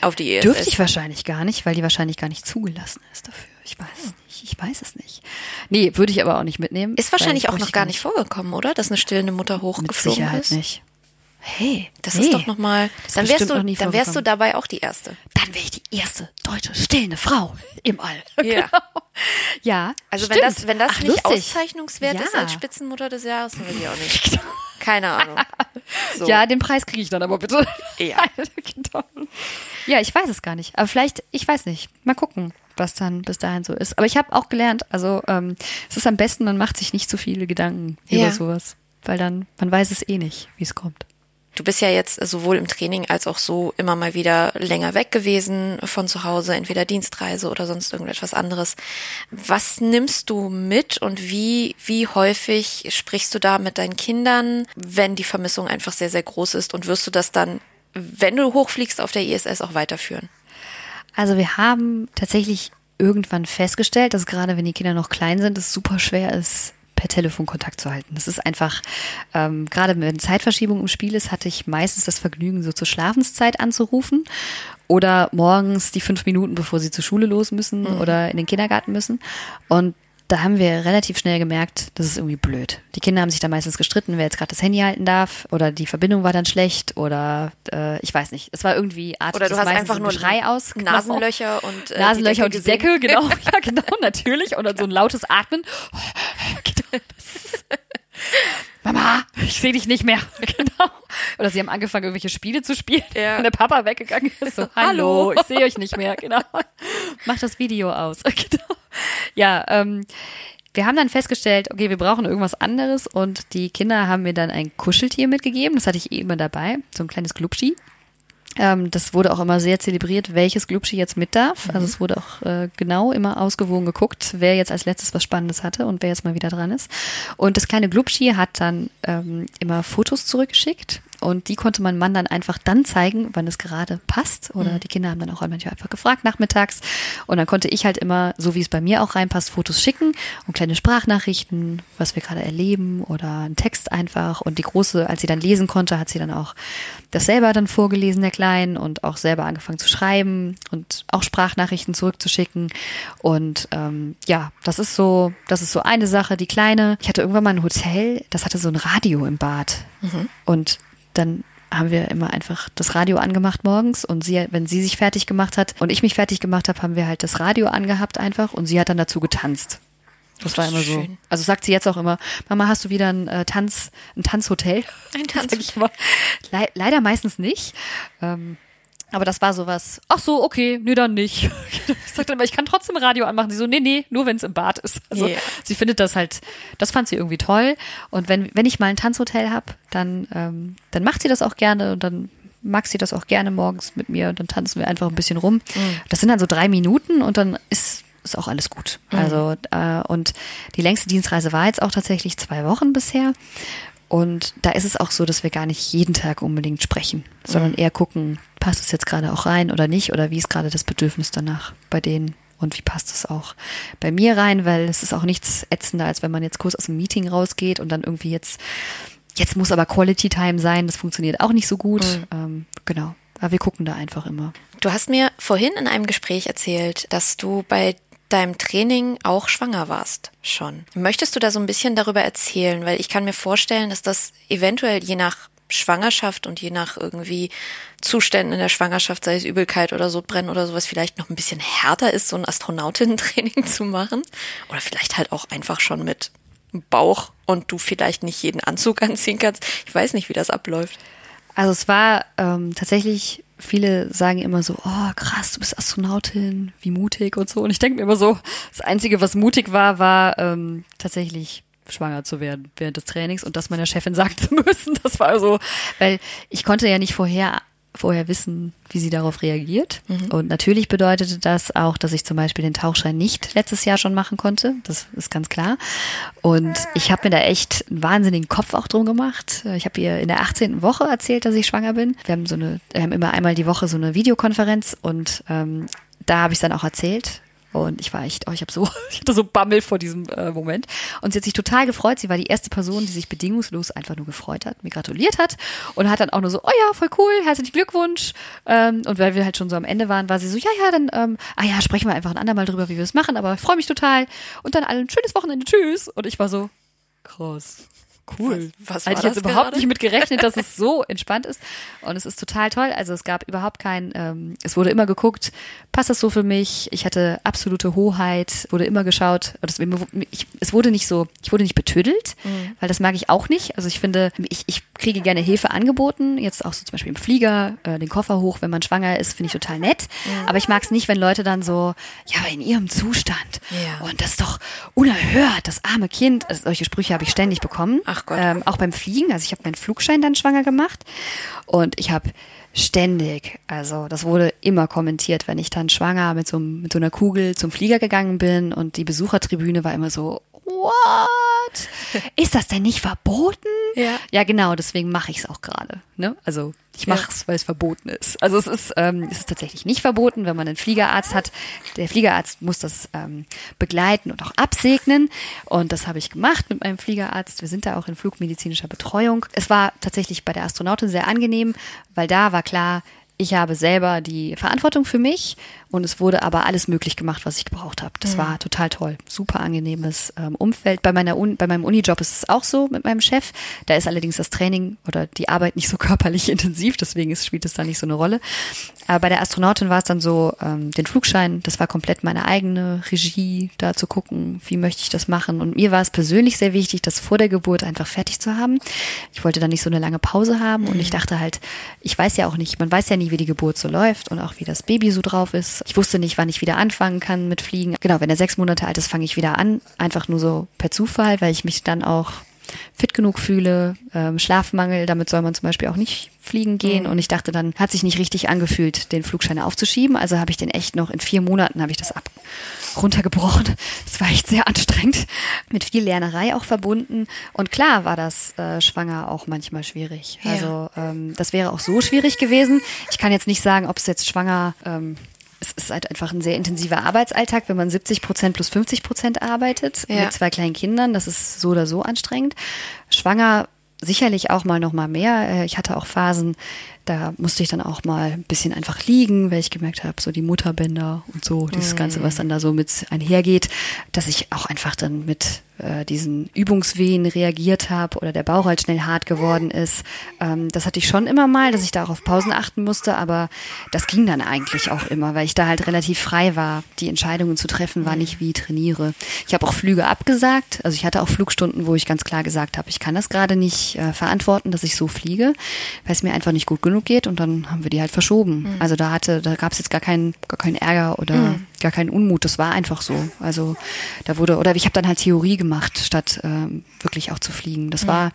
auf die ESS? Dürfte ich wahrscheinlich gar nicht, weil die wahrscheinlich gar nicht zugelassen ist dafür. Ich weiß es nicht. Ich weiß es nicht. Nee, würde ich aber auch nicht mitnehmen. Ist wahrscheinlich auch noch gar nicht vorgekommen, oder? Dass eine stillende Mutter hochgeflogen Mit Sicherheit ist? nicht. Hey, das nee, ist doch nochmal. Dann wärst du, dann wärst du dabei auch die erste. Dann wäre ich die erste deutsche stillende Frau im All. Ja. Genau. Ja. Also stimmt. wenn das, wenn das Ach, nicht lustig. auszeichnungswert ja. ist als Spitzenmutter des Jahres, dann will ich auch nicht. Keine Ahnung. So. Ja, den Preis kriege ich dann aber bitte. Ja. Genau. ja, ich weiß es gar nicht. Aber vielleicht, ich weiß nicht. Mal gucken was dann bis dahin so ist. Aber ich habe auch gelernt, also ähm, es ist am besten, man macht sich nicht so viele Gedanken ja. über sowas, weil dann, man weiß es eh nicht, wie es kommt. Du bist ja jetzt sowohl im Training als auch so immer mal wieder länger weg gewesen von zu Hause, entweder Dienstreise oder sonst irgendetwas anderes. Was nimmst du mit und wie, wie häufig sprichst du da mit deinen Kindern, wenn die Vermissung einfach sehr, sehr groß ist und wirst du das dann, wenn du hochfliegst auf der ISS auch weiterführen? Also wir haben tatsächlich irgendwann festgestellt, dass gerade wenn die Kinder noch klein sind, es super schwer ist, per Telefon Kontakt zu halten. Das ist einfach, ähm, gerade wenn Zeitverschiebung im Spiel ist, hatte ich meistens das Vergnügen, so zur Schlafenszeit anzurufen oder morgens die fünf Minuten, bevor sie zur Schule los müssen mhm. oder in den Kindergarten müssen. Und da haben wir relativ schnell gemerkt, das ist irgendwie blöd. Die Kinder haben sich da meistens gestritten, wer jetzt gerade das Handy halten darf oder die Verbindung war dann schlecht oder äh, ich weiß nicht. Es war irgendwie artig. Oder du hast einfach nur Schrei aus. Nasenlöcher und äh, Nasenlöcher und die Decke, genau, ja genau, natürlich und dann so ein lautes Atmen. Mama, ich sehe dich nicht mehr. Genau. Oder sie haben angefangen, irgendwelche Spiele zu spielen, ja. und der Papa weggegangen ist. So, hallo, ich sehe euch nicht mehr. Genau. Mach das Video aus. Genau. Ja, ähm, wir haben dann festgestellt, okay, wir brauchen irgendwas anderes und die Kinder haben mir dann ein Kuscheltier mitgegeben. Das hatte ich eh immer dabei, so ein kleines Glubschi. Ähm, das wurde auch immer sehr zelebriert, welches Glubschi jetzt mit darf. Mhm. Also es wurde auch äh, genau immer ausgewogen geguckt, wer jetzt als letztes was Spannendes hatte und wer jetzt mal wieder dran ist. Und das kleine Glubschi hat dann ähm, immer Fotos zurückgeschickt und die konnte mein Mann dann einfach dann zeigen, wann es gerade passt. Oder mhm. die Kinder haben dann auch manchmal einfach gefragt nachmittags. Und dann konnte ich halt immer, so wie es bei mir auch reinpasst, Fotos schicken und kleine Sprachnachrichten, was wir gerade erleben oder einen Text einfach. Und die Große, als sie dann lesen konnte, hat sie dann auch das selber dann vorgelesen, der Kleinen, und auch selber angefangen zu schreiben und auch Sprachnachrichten zurückzuschicken. Und ähm, ja, das ist so, das ist so eine Sache. Die Kleine, ich hatte irgendwann mal ein Hotel, das hatte so ein Radio im Bad. Mhm. Und dann haben wir immer einfach das Radio angemacht morgens und sie, wenn sie sich fertig gemacht hat und ich mich fertig gemacht habe, haben wir halt das Radio angehabt einfach und sie hat dann dazu getanzt. Das, das war immer so. Also sagt sie jetzt auch immer, Mama, hast du wieder ein äh, Tanz, ein Tanzhotel? Ein Tanzhotel. Le leider meistens nicht. Ähm, aber das war sowas, ach so, okay, nee, dann nicht. ich sagte immer, ich kann trotzdem Radio anmachen. Sie so, nee, nee, nur wenn es im Bad ist. Also yeah. sie findet das halt, das fand sie irgendwie toll. Und wenn, wenn ich mal ein Tanzhotel habe, dann, ähm, dann macht sie das auch gerne und dann mag sie das auch gerne morgens mit mir und dann tanzen wir einfach ein bisschen rum. Mhm. Das sind dann so drei Minuten und dann ist ist auch alles gut. Mhm. Also äh, und die längste Dienstreise war jetzt auch tatsächlich zwei Wochen bisher. Und da ist es auch so, dass wir gar nicht jeden Tag unbedingt sprechen, sondern eher gucken, passt es jetzt gerade auch rein oder nicht oder wie ist gerade das Bedürfnis danach bei denen und wie passt es auch bei mir rein, weil es ist auch nichts ätzender, als wenn man jetzt kurz aus dem Meeting rausgeht und dann irgendwie jetzt, jetzt muss aber Quality Time sein, das funktioniert auch nicht so gut. Ähm, genau. Aber wir gucken da einfach immer. Du hast mir vorhin in einem Gespräch erzählt, dass du bei deinem Training auch schwanger warst schon. Möchtest du da so ein bisschen darüber erzählen? Weil ich kann mir vorstellen, dass das eventuell je nach Schwangerschaft und je nach irgendwie Zuständen in der Schwangerschaft, sei es Übelkeit oder Sodbrennen oder sowas, vielleicht noch ein bisschen härter ist, so ein Astronautinnen-Training zu machen. Oder vielleicht halt auch einfach schon mit Bauch und du vielleicht nicht jeden Anzug anziehen kannst. Ich weiß nicht, wie das abläuft. Also es war ähm, tatsächlich, viele sagen immer so, oh krass, du bist Astronautin, wie mutig und so. Und ich denke mir immer so, das Einzige, was mutig war, war ähm, tatsächlich schwanger zu werden während des Trainings und das meiner Chefin sagen zu müssen. Das war so, weil ich konnte ja nicht vorher vorher wissen, wie sie darauf reagiert. Mhm. Und natürlich bedeutete das auch, dass ich zum Beispiel den Tauchschein nicht letztes Jahr schon machen konnte. Das ist ganz klar. Und ich habe mir da echt einen wahnsinnigen Kopf auch drum gemacht. Ich habe ihr in der 18. Woche erzählt, dass ich schwanger bin. Wir haben so eine, wir haben immer einmal die Woche so eine Videokonferenz und ähm, da habe ich dann auch erzählt, und ich war echt, oh, ich habe so, ich hatte so Bammel vor diesem äh, Moment. Und sie hat sich total gefreut. Sie war die erste Person, die sich bedingungslos einfach nur gefreut hat, mir gratuliert hat und hat dann auch nur so, oh ja, voll cool, herzlichen Glückwunsch. Ähm, und weil wir halt schon so am Ende waren, war sie so, ja, ja, dann, ähm, ah ja, sprechen wir einfach ein andermal drüber, wie wir es machen, aber ich freue mich total. Und dann allen ein schönes Wochenende, tschüss. Und ich war so, krass cool. Was, was Hätte ich jetzt überhaupt gerade? nicht mit gerechnet, dass es so entspannt ist. Und es ist total toll. Also es gab überhaupt kein, ähm, es wurde immer geguckt, passt das so für mich? Ich hatte absolute Hoheit, wurde immer geschaut. Ich, es wurde nicht so, ich wurde nicht betüdelt, mhm. weil das mag ich auch nicht. Also ich finde, ich, ich kriege gerne Hilfe angeboten, jetzt auch so zum Beispiel im Flieger, äh, den Koffer hoch, wenn man schwanger ist, finde ich total nett. Mhm. Aber ich mag es nicht, wenn Leute dann so, ja, aber in ihrem Zustand. Ja. Und das ist doch unerhört, das arme Kind. Also solche Sprüche habe ich ständig bekommen. Ach Gott. Ähm, auch beim Fliegen. Also ich habe meinen Flugschein dann schwanger gemacht und ich habe ständig, also das wurde immer kommentiert, wenn ich dann schwanger mit so, mit so einer Kugel zum Flieger gegangen bin und die Besuchertribüne war immer so, what? Ist das denn nicht verboten? Ja, ja genau, deswegen mache ich es auch gerade. Ne? Also ich mache es, ja. weil es verboten ist. Also es ist, ähm, es ist tatsächlich nicht verboten, wenn man einen Fliegerarzt hat. Der Fliegerarzt muss das ähm, begleiten und auch absegnen. Und das habe ich gemacht mit meinem Fliegerarzt. Wir sind da auch in flugmedizinischer Betreuung. Es war tatsächlich bei der Astronautin sehr angenehm, weil da war klar, ich habe selber die Verantwortung für mich und es wurde aber alles möglich gemacht, was ich gebraucht habe. Das mhm. war total toll. Super angenehmes ähm, Umfeld. Bei, meiner Un bei meinem Unijob ist es auch so mit meinem Chef. Da ist allerdings das Training oder die Arbeit nicht so körperlich intensiv, deswegen ist, spielt es da nicht so eine Rolle. Aber bei der Astronautin war es dann so, ähm, den Flugschein, das war komplett meine eigene Regie, da zu gucken, wie möchte ich das machen. Und mir war es persönlich sehr wichtig, das vor der Geburt einfach fertig zu haben. Ich wollte dann nicht so eine lange Pause haben mhm. und ich dachte halt, ich weiß ja auch nicht, man weiß ja nie, wie die Geburt so läuft und auch wie das Baby so drauf ist. Ich wusste nicht, wann ich wieder anfangen kann mit Fliegen. Genau, wenn er sechs Monate alt ist, fange ich wieder an. Einfach nur so per Zufall, weil ich mich dann auch fit genug fühle. Ähm, Schlafmangel, damit soll man zum Beispiel auch nicht fliegen gehen. Mhm. Und ich dachte dann, hat sich nicht richtig angefühlt, den Flugschein aufzuschieben. Also habe ich den echt noch in vier Monaten habe ich das ab runtergebrochen. Das war echt sehr anstrengend, mit viel Lernerei auch verbunden. Und klar war das äh, schwanger auch manchmal schwierig. Ja. Also ähm, das wäre auch so schwierig gewesen. Ich kann jetzt nicht sagen, ob es jetzt schwanger ähm, es ist halt einfach ein sehr intensiver Arbeitsalltag, wenn man 70 Prozent plus 50 Prozent arbeitet ja. mit zwei kleinen Kindern. Das ist so oder so anstrengend. Schwanger sicherlich auch mal noch mal mehr. Äh, ich hatte auch Phasen, da musste ich dann auch mal ein bisschen einfach liegen, weil ich gemerkt habe, so die Mutterbänder und so, dieses Ganze, was dann da so mit einhergeht, dass ich auch einfach dann mit äh, diesen Übungswehen reagiert habe oder der Bauch halt schnell hart geworden ist. Ähm, das hatte ich schon immer mal, dass ich da auch auf Pausen achten musste, aber das ging dann eigentlich auch immer, weil ich da halt relativ frei war. Die Entscheidungen zu treffen war nicht wie trainiere. Ich habe auch Flüge abgesagt, also ich hatte auch Flugstunden, wo ich ganz klar gesagt habe, ich kann das gerade nicht äh, verantworten, dass ich so fliege, weil es mir einfach nicht gut genug geht und dann haben wir die halt verschoben. Mhm. Also da hatte, da gab es jetzt gar keinen, gar keinen Ärger oder mhm. gar keinen Unmut. Das war einfach so. Also da wurde, oder ich habe dann halt Theorie gemacht, statt ähm, wirklich auch zu fliegen. Das mhm. war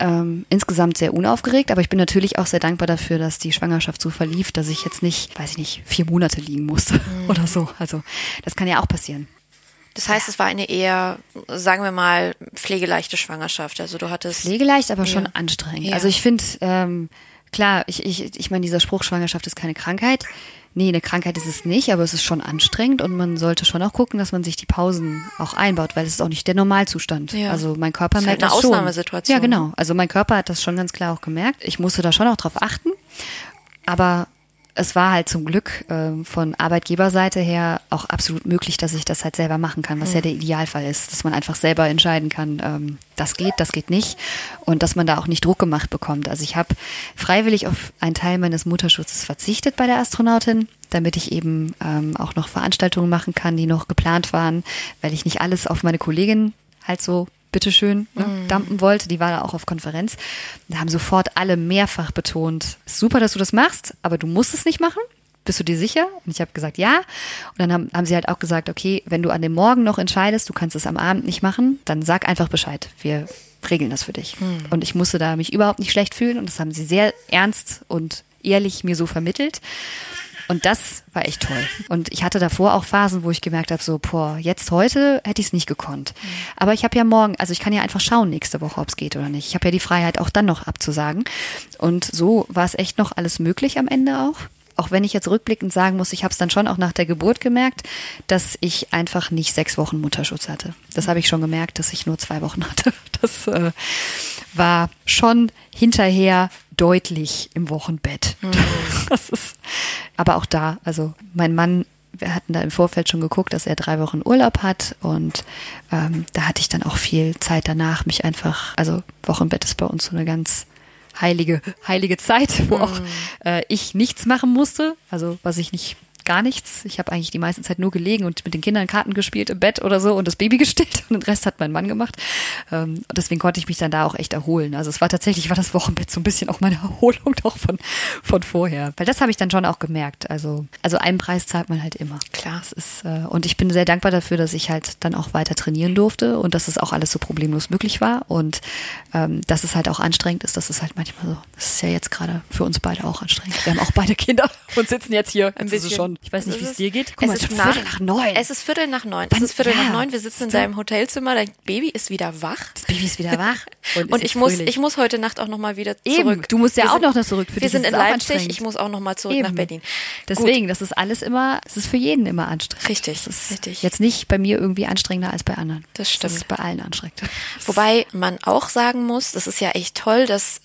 ähm, insgesamt sehr unaufgeregt, aber ich bin natürlich auch sehr dankbar dafür, dass die Schwangerschaft so verlief, dass ich jetzt nicht, weiß ich nicht, vier Monate liegen musste mhm. oder so. Also das kann ja auch passieren. Das heißt, es war eine eher, sagen wir mal, pflegeleichte Schwangerschaft. Also du hattest. Pflegeleicht, aber schon anstrengend. Ja. Also ich finde, ähm, klar, ich, ich, ich meine, dieser Spruch, Schwangerschaft ist keine Krankheit. Nee, eine Krankheit ist es nicht, aber es ist schon anstrengend und man sollte schon auch gucken, dass man sich die Pausen auch einbaut, weil es ist auch nicht der Normalzustand. Ja. Also mein Körper Ist halt merkt eine das schon. Ausnahmesituation. Ja, genau. Also mein Körper hat das schon ganz klar auch gemerkt. Ich musste da schon auch drauf achten, aber es war halt zum Glück ähm, von Arbeitgeberseite her auch absolut möglich, dass ich das halt selber machen kann, was ja der Idealfall ist, dass man einfach selber entscheiden kann, ähm, das geht, das geht nicht und dass man da auch nicht Druck gemacht bekommt. Also ich habe freiwillig auf einen Teil meines Mutterschutzes verzichtet bei der Astronautin, damit ich eben ähm, auch noch Veranstaltungen machen kann, die noch geplant waren, weil ich nicht alles auf meine Kollegin halt so bitteschön ne, dampen wollte. Die war da auch auf Konferenz. Da haben sofort alle mehrfach betont, super, dass du das machst, aber du musst es nicht machen. Bist du dir sicher? Und ich habe gesagt, ja. Und dann haben, haben sie halt auch gesagt, okay, wenn du an dem Morgen noch entscheidest, du kannst es am Abend nicht machen, dann sag einfach Bescheid. Wir regeln das für dich. Und ich musste da mich überhaupt nicht schlecht fühlen und das haben sie sehr ernst und ehrlich mir so vermittelt. Und das war echt toll. Und ich hatte davor auch Phasen, wo ich gemerkt habe, so, boah, jetzt heute hätte ich es nicht gekonnt. Aber ich habe ja morgen, also ich kann ja einfach schauen nächste Woche, ob es geht oder nicht. Ich habe ja die Freiheit, auch dann noch abzusagen. Und so war es echt noch alles möglich am Ende auch. Auch wenn ich jetzt rückblickend sagen muss, ich habe es dann schon auch nach der Geburt gemerkt, dass ich einfach nicht sechs Wochen Mutterschutz hatte. Das habe ich schon gemerkt, dass ich nur zwei Wochen hatte. Das äh, war schon hinterher deutlich im Wochenbett. Das ist, aber auch da, also mein Mann, wir hatten da im Vorfeld schon geguckt, dass er drei Wochen Urlaub hat und ähm, da hatte ich dann auch viel Zeit danach, mich einfach, also Wochenbett ist bei uns so eine ganz heilige, heilige Zeit, wo auch äh, ich nichts machen musste, also was ich nicht gar nichts. Ich habe eigentlich die meiste Zeit nur gelegen und mit den Kindern Karten gespielt im Bett oder so und das Baby gestillt und den Rest hat mein Mann gemacht. Ähm, und deswegen konnte ich mich dann da auch echt erholen. Also es war tatsächlich, war das Wochenbett so ein bisschen auch meine Erholung doch von, von vorher. Weil das habe ich dann schon auch gemerkt. Also, also einen Preis zahlt man halt immer. Klar. Das ist, äh, und ich bin sehr dankbar dafür, dass ich halt dann auch weiter trainieren durfte und dass es auch alles so problemlos möglich war. Und ähm, dass es halt auch anstrengend ist, das ist halt manchmal so. Das ist ja jetzt gerade für uns beide auch anstrengend. Wir haben auch beide Kinder und sitzen jetzt hier. Ein es bisschen. schon. Ich weiß nicht, wie es dir geht. es mal, ist es nach- Viertel nach neun. Es ist Viertel nach neun. Es ist Viertel ja. nach neun. Wir sitzen in deinem Hotelzimmer. Dein Baby ist wieder wach. das Baby ist wieder wach. Und, Und ich muss, fröhlich. ich muss heute Nacht auch noch mal wieder Eben, zurück. du musst ja Wir auch sind- noch zurück. Für wir sind in Leipzig. Ich muss auch noch mal zurück Eben. nach Berlin. Deswegen, das ist alles immer, es ist für jeden immer anstrengend. Richtig, Das ist richtig. jetzt nicht bei mir irgendwie anstrengender als bei anderen. Das stimmt. ist bei allen anstrengend. Wobei man auch sagen muss, das ist ja echt toll, dass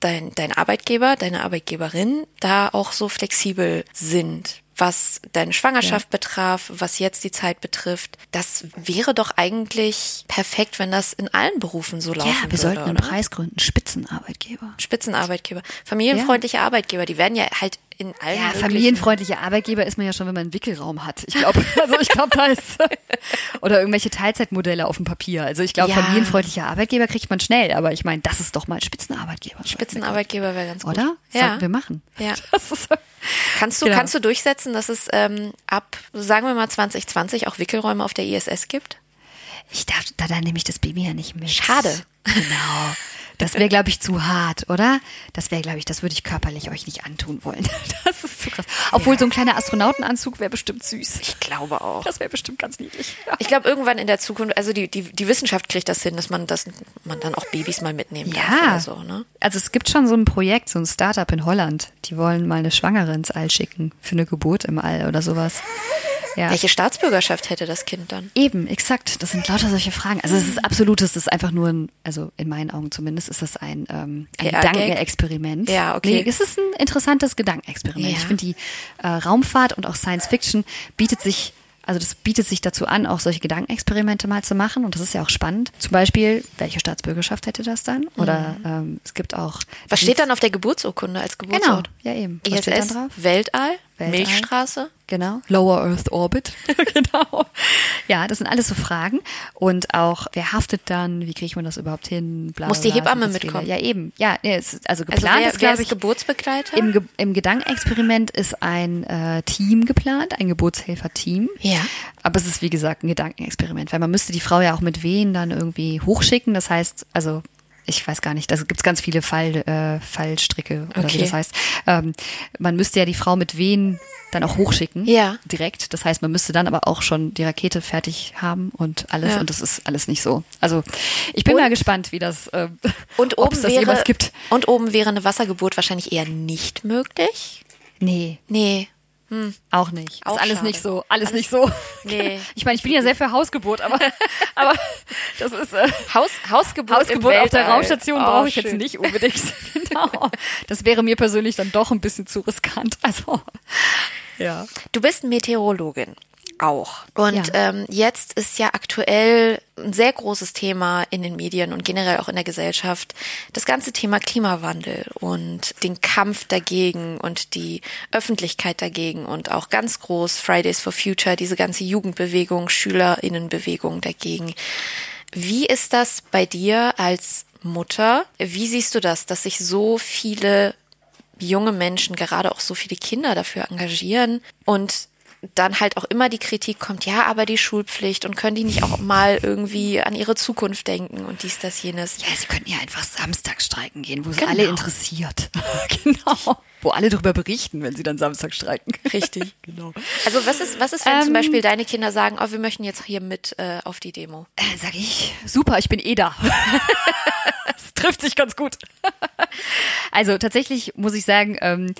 dein, dein Arbeitgeber, deine Arbeitgeberin da auch so flexibel sind, was deine Schwangerschaft betraf, was jetzt die Zeit betrifft. Das wäre doch eigentlich perfekt, wenn das in allen Berufen so laufen Ja, wir würde, sollten einen oder? Preis gründen. Spitzenarbeitgeber. Spitzenarbeitgeber. Familienfreundliche Arbeitgeber, die werden ja halt in allen Ja, familienfreundlicher Arbeitgeber ist man ja schon, wenn man einen Wickelraum hat. Ich glaube, also ich glaube, da ist oder irgendwelche Teilzeitmodelle auf dem Papier. Also ich glaube, Ja. familienfreundlicher Arbeitgeber kriegt man schnell, aber ich meine, das ist doch mal Spitzenarbeitgeber. Spitzenarbeitgeber wäre ganz gut. Oder? Ja. Sollten wir machen. Ja. Ist, Kannst du, Genau. kannst du durchsetzen, dass es ähm, ab, sagen wir mal 2020 auch Wickelräume auf der ISS gibt? ich darf, da, da nehme ich das Baby ja nicht mit. Schade. Genau. Das wäre, glaube ich, zu hart, oder? Das wäre, glaube ich, das würde ich körperlich euch nicht antun wollen. Das ist zu krass. Obwohl so ein kleiner Astronautenanzug wäre bestimmt süß. Ich glaube auch. Das wäre bestimmt ganz niedlich. Ja. Ich glaube, irgendwann in der Zukunft, also die, die, die Wissenschaft kriegt das hin, dass man das, man dann auch Babys mal mitnehmen darf Ja, oder so, ne? also es gibt schon so ein Projekt, so ein Startup in Holland. Die wollen mal eine Schwangere ins All schicken für eine Geburt im All oder sowas. Ja. Welche Staatsbürgerschaft hätte das Kind dann? Eben, exakt. Das sind lauter solche Fragen. Also es ist absolut, es ist einfach nur ein, also in meinen Augen zumindest, ist das ein, ähm, ein PR-Gag? Gedankenexperiment. Ja, okay. Nee, es ist ein interessantes Gedankenexperiment. Ja. Ich finde die äh, Raumfahrt und auch Science Fiction bietet sich also das bietet sich dazu an, auch solche Gedankenexperimente mal zu machen und das ist ja auch spannend. Zum Beispiel, welche Staatsbürgerschaft hätte das dann? Oder ähm, es gibt auch. Mhm. Was steht dann auf der Geburtsurkunde als Genau, Geburtsort? ja eben. Was ISS, dann drauf? Weltall, Weltall. Milchstraße. Genau. Lower Earth Orbit. genau. Ja, das sind alles so Fragen. Und auch, wer haftet dann? Wie kriegt man das überhaupt hin? Bla, Muss die bla, Hebamme mitkommen? Ja, eben. Ja, nee, es ist, also Also geplant wer, ist, wer glaube ist ich, Geburtsbegleiter? im, Ge im Gedankenexperiment ist ein äh, Team geplant, ein Geburtshelfer-Team. Ja. Aber es ist, wie gesagt, ein Gedankenexperiment, weil man müsste die Frau ja auch mit Wehen dann irgendwie hochschicken. Das heißt, also ich weiß gar nicht, da gibt es ganz viele Fall, äh, Fallstricke oder Okay. wie das heißt. Ähm, man müsste ja die Frau mit Wehen dann auch hochschicken. Ja. Direkt. Das heißt, man müsste dann aber auch schon die Rakete fertig haben und alles. Ja. Und das ist alles nicht so. Also ich bin Und- mal gespannt, wie das, äh, Und ob oben es das wäre und oben wäre eine Wassergeburt wahrscheinlich eher nicht möglich. Nee, Nee. Auch nicht. Auch ist alles schade. nicht so. Alles, nicht so. Nee. Ich meine, ich bin ja sehr für Hausgeburt, aber, aber das ist äh, Haus, Hausgeburt, Hausgeburt auf der. Raumstation Oh, brauche ich jetzt schön. nicht unbedingt. genau. Das wäre mir persönlich dann doch ein bisschen zu riskant. Also ja. Du bist Meteorologin. Auch. Und Ja. ähm, jetzt ist ja aktuell ein sehr großes Thema in den Medien und generell auch in der Gesellschaft das ganze Thema Klimawandel und den Kampf dagegen und die Öffentlichkeit dagegen und auch ganz groß Fridays for Future, diese ganze Jugendbewegung, Schülerinnenbewegung dagegen. Wie ist das bei dir als Mutter? Wie siehst du das, dass sich so viele junge Menschen, gerade auch so viele Kinder dafür engagieren und dann halt auch immer die Kritik kommt, ja, aber die Schulpflicht und können die nicht auch mal irgendwie an ihre Zukunft denken und dies, das, jenes. Ja, sie könnten ja einfach Samstag streiken gehen, wo es Genau. alle interessiert. genau. Wo alle darüber berichten, wenn sie dann Samstag streiken. Richtig. genau. Also was ist, was ist, wenn zum Ähm, Beispiel deine Kinder sagen, oh, wir möchten jetzt hier mit äh, auf die Demo? Äh, sag ich, super, ich bin eh da. das trifft sich ganz gut. also tatsächlich muss ich sagen, ähm,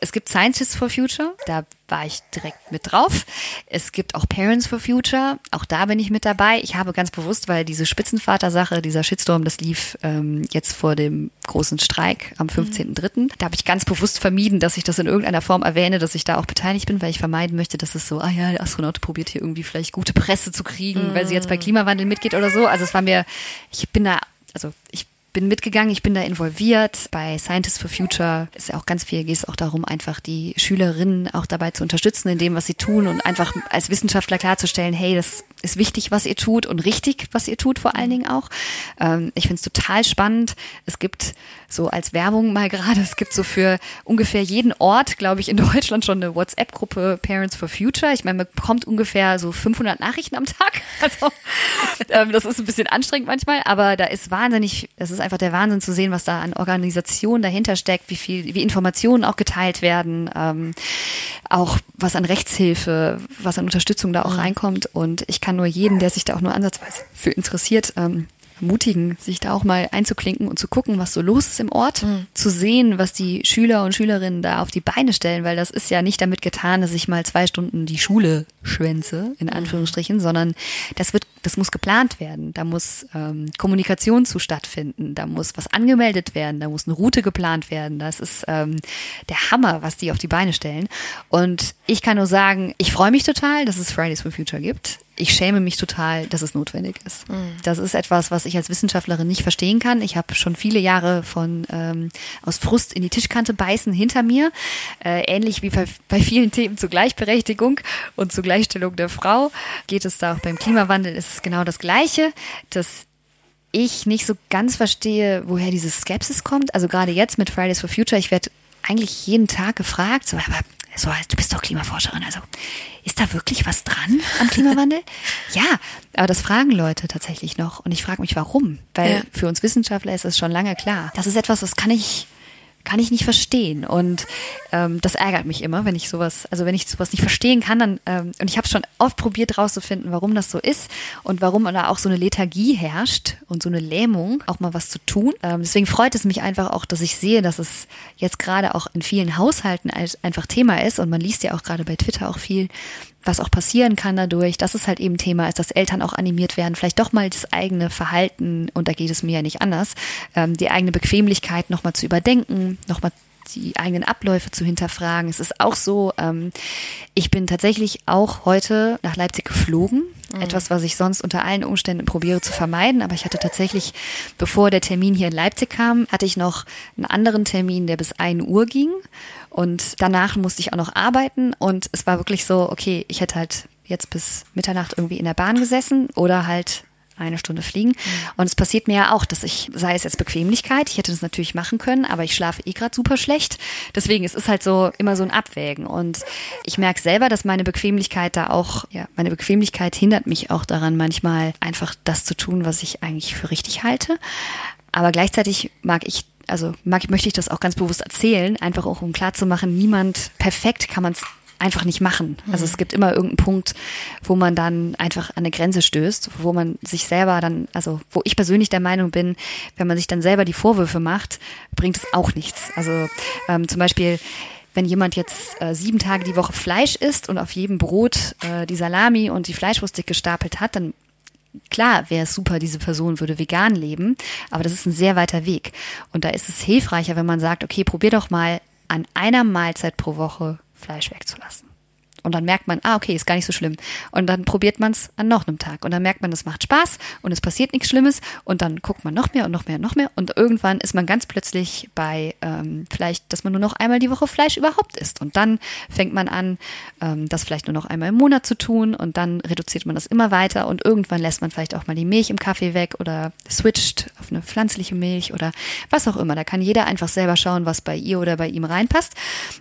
es gibt Scientists for Future, da war ich direkt mit drauf. Es gibt auch Parents for Future, auch da bin ich mit dabei. Ich habe ganz bewusst, weil diese Spitzenvater-Sache, dieser Shitstorm, das lief ähm, jetzt vor dem großen Streik am 15.03. Da habe ich ganz bewusst vermieden, dass ich das in irgendeiner Form erwähne, dass ich da auch beteiligt bin, weil ich vermeiden möchte, dass es so, ah ja, der Astronaut probiert hier irgendwie vielleicht gute Presse zu kriegen, weil sie jetzt bei Klimawandel mitgeht oder so. Also es war mir, ich bin da, also ich bin mitgegangen, ich bin da involviert. Bei Scientists for Future ist ja auch ganz viel, geht es auch darum, einfach die Schülerinnen auch dabei zu unterstützen in dem, was sie tun und einfach als Wissenschaftler klarzustellen, hey, das ist wichtig, was ihr tut und richtig, was ihr tut vor allen Dingen auch. Ähm, ich finde es total spannend. Es gibt so als Werbung mal gerade, es gibt so für ungefähr jeden Ort, glaube ich, in Deutschland schon eine WhatsApp-Gruppe Parents for Future. Ich meine, man bekommt ungefähr so 500 Nachrichten am Tag. Also ähm, das ist ein bisschen anstrengend manchmal, aber da ist wahnsinnig, das ist einfach der Wahnsinn zu sehen, was da an Organisation dahinter steckt, wie viel, wie Informationen auch geteilt werden, ähm, auch was an Rechtshilfe, was an Unterstützung da auch reinkommt. Und ich kann nur jeden, der sich da auch nur ansatzweise für interessiert, ähm, ermutigen, sich da auch mal einzuklinken und zu gucken, was so los ist im Ort, zu sehen, was die Schüler und Schülerinnen da auf die Beine stellen, weil das ist ja nicht damit getan, dass ich mal zwei Stunden die Schule schwänze, in Anführungsstrichen, sondern das wird, das muss geplant werden. Da muss ähm, Kommunikation zu stattfinden, da muss was angemeldet werden, da muss eine Route geplant werden. Das ist ähm, der Hammer, was die auf die Beine stellen. Und ich kann nur sagen, ich freue mich total, dass es Fridays for Future gibt ich schäme mich total, dass es notwendig ist. Das ist etwas, was ich als Wissenschaftlerin nicht verstehen kann. Ich habe schon viele Jahre von ähm, aus Frust in die Tischkante beißen hinter mir, äh, ähnlich wie bei, bei vielen Themen zur Gleichberechtigung und zur Gleichstellung der Frau geht es da auch beim Klimawandel ist es genau das Gleiche, dass ich nicht so ganz verstehe, woher diese Skepsis kommt. Also gerade jetzt mit Fridays for Future, ich werde eigentlich jeden Tag gefragt, so, aber so, du bist doch Klimaforscherin, also ist da wirklich was dran am Klimawandel? ja, aber das fragen Leute tatsächlich noch und ich frage mich, warum? Weil Ja. für uns Wissenschaftler ist es schon lange klar. Das ist etwas, das kann ich kann ich nicht verstehen und ähm, das ärgert mich immer, wenn ich sowas, also wenn ich sowas nicht verstehen kann, dann ähm, und ich habe schon oft probiert rauszufinden, warum das so ist und warum da auch so eine Lethargie herrscht und so eine Lähmung, auch mal was zu tun. Ähm, deswegen freut es mich einfach auch, dass ich sehe, dass es jetzt gerade auch in vielen Haushalten einfach Thema ist und man liest ja auch gerade bei Twitter auch viel, was auch passieren kann dadurch, dass es halt eben Thema ist, dass Eltern auch animiert werden, vielleicht doch mal das eigene Verhalten, und da geht es mir ja nicht anders, ähm, die eigene Bequemlichkeit nochmal zu überdenken, nochmal die eigenen Abläufe zu hinterfragen. Es ist auch so, ähm, ich bin tatsächlich auch heute nach Leipzig geflogen. Etwas, was ich sonst unter allen Umständen probiere zu vermeiden. Aber ich hatte tatsächlich, bevor der Termin hier in Leipzig kam, hatte ich noch einen anderen Termin, der bis 1 Uhr ging. Und danach musste ich auch noch arbeiten. Und es war wirklich so, okay, ich hätte halt jetzt bis Mitternacht irgendwie in der Bahn gesessen oder halt eine Stunde fliegen. Und es passiert mir ja auch, dass ich, sei es jetzt Bequemlichkeit, ich hätte das natürlich machen können, aber ich schlafe eh gerade super schlecht. Deswegen, es ist halt so immer so ein Abwägen. Und ich merke selber, dass meine Bequemlichkeit da auch, ja, meine Bequemlichkeit hindert mich auch daran, manchmal einfach das zu tun, was ich eigentlich für richtig halte. Aber gleichzeitig mag ich also mag, möchte ich das auch ganz bewusst erzählen, einfach auch um klarzumachen, niemand perfekt kann man es einfach nicht machen. Also es gibt immer irgendeinen Punkt, wo man dann einfach an eine Grenze stößt, wo man sich selber dann, also wo ich persönlich der Meinung bin, wenn man sich dann selber die Vorwürfe macht, bringt es auch nichts. Also ähm, zum Beispiel wenn jemand jetzt äh, sieben Tage die Woche Fleisch isst und auf jedem Brot äh, die Salami und die Fleischwurst gestapelt hat, dann klar wäre es super, diese Person würde vegan leben, aber das ist ein sehr weiter Weg. Und da ist es hilfreicher, wenn man sagt, okay, probier doch mal an einer Mahlzeit pro Woche Fleisch wegzulassen. Und dann merkt man, ah, okay, ist gar nicht so schlimm. Und dann probiert man es an noch einem Tag. Und dann merkt man, es macht Spaß und es passiert nichts Schlimmes. Und dann guckt man noch mehr und noch mehr und noch mehr. Und irgendwann ist man ganz plötzlich bei ähm, vielleicht, dass man nur noch einmal die Woche Fleisch überhaupt isst. Und dann fängt man an, ähm, das vielleicht nur noch einmal im Monat zu tun. Und dann reduziert man das immer weiter. Und irgendwann lässt man vielleicht auch mal die Milch im Kaffee weg oder switcht auf eine pflanzliche Milch oder was auch immer. Da kann jeder einfach selber schauen, was bei ihr oder bei ihm reinpasst.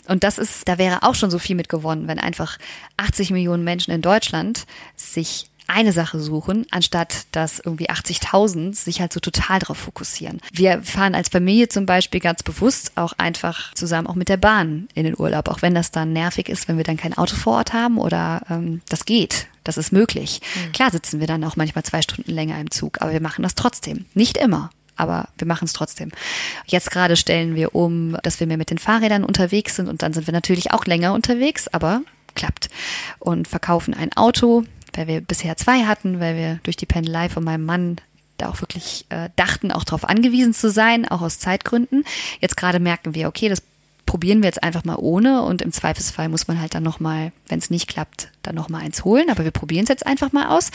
Und das ist, da wäre auch schon so viel mit gewonnen, wenn einfach einfach 80 Millionen Menschen in Deutschland sich eine Sache suchen, anstatt dass irgendwie 80.000 sich halt so total drauf fokussieren. Wir fahren als Familie zum Beispiel ganz bewusst auch einfach zusammen auch mit der Bahn in den Urlaub, auch wenn das dann nervig ist, wenn wir dann kein Auto vor Ort haben oder ähm, das geht. Das ist möglich. Mhm. Klar sitzen wir dann auch manchmal zwei Stunden länger im Zug, aber wir machen das trotzdem. Nicht immer aber wir machen es trotzdem. Jetzt gerade stellen wir um, dass wir mehr mit den Fahrrädern unterwegs sind und dann sind wir natürlich auch länger unterwegs, aber klappt. Und verkaufen ein Auto, weil wir bisher zwei hatten, weil wir durch die Pendelei von meinem Mann da auch wirklich äh, dachten, auch darauf angewiesen zu sein, auch aus Zeitgründen. Jetzt gerade merken wir, okay, das probieren wir jetzt einfach mal ohne und im Zweifelsfall muss man halt dann nochmal, wenn es nicht klappt, dann nochmal eins holen. Aber wir probieren es jetzt einfach mal aus.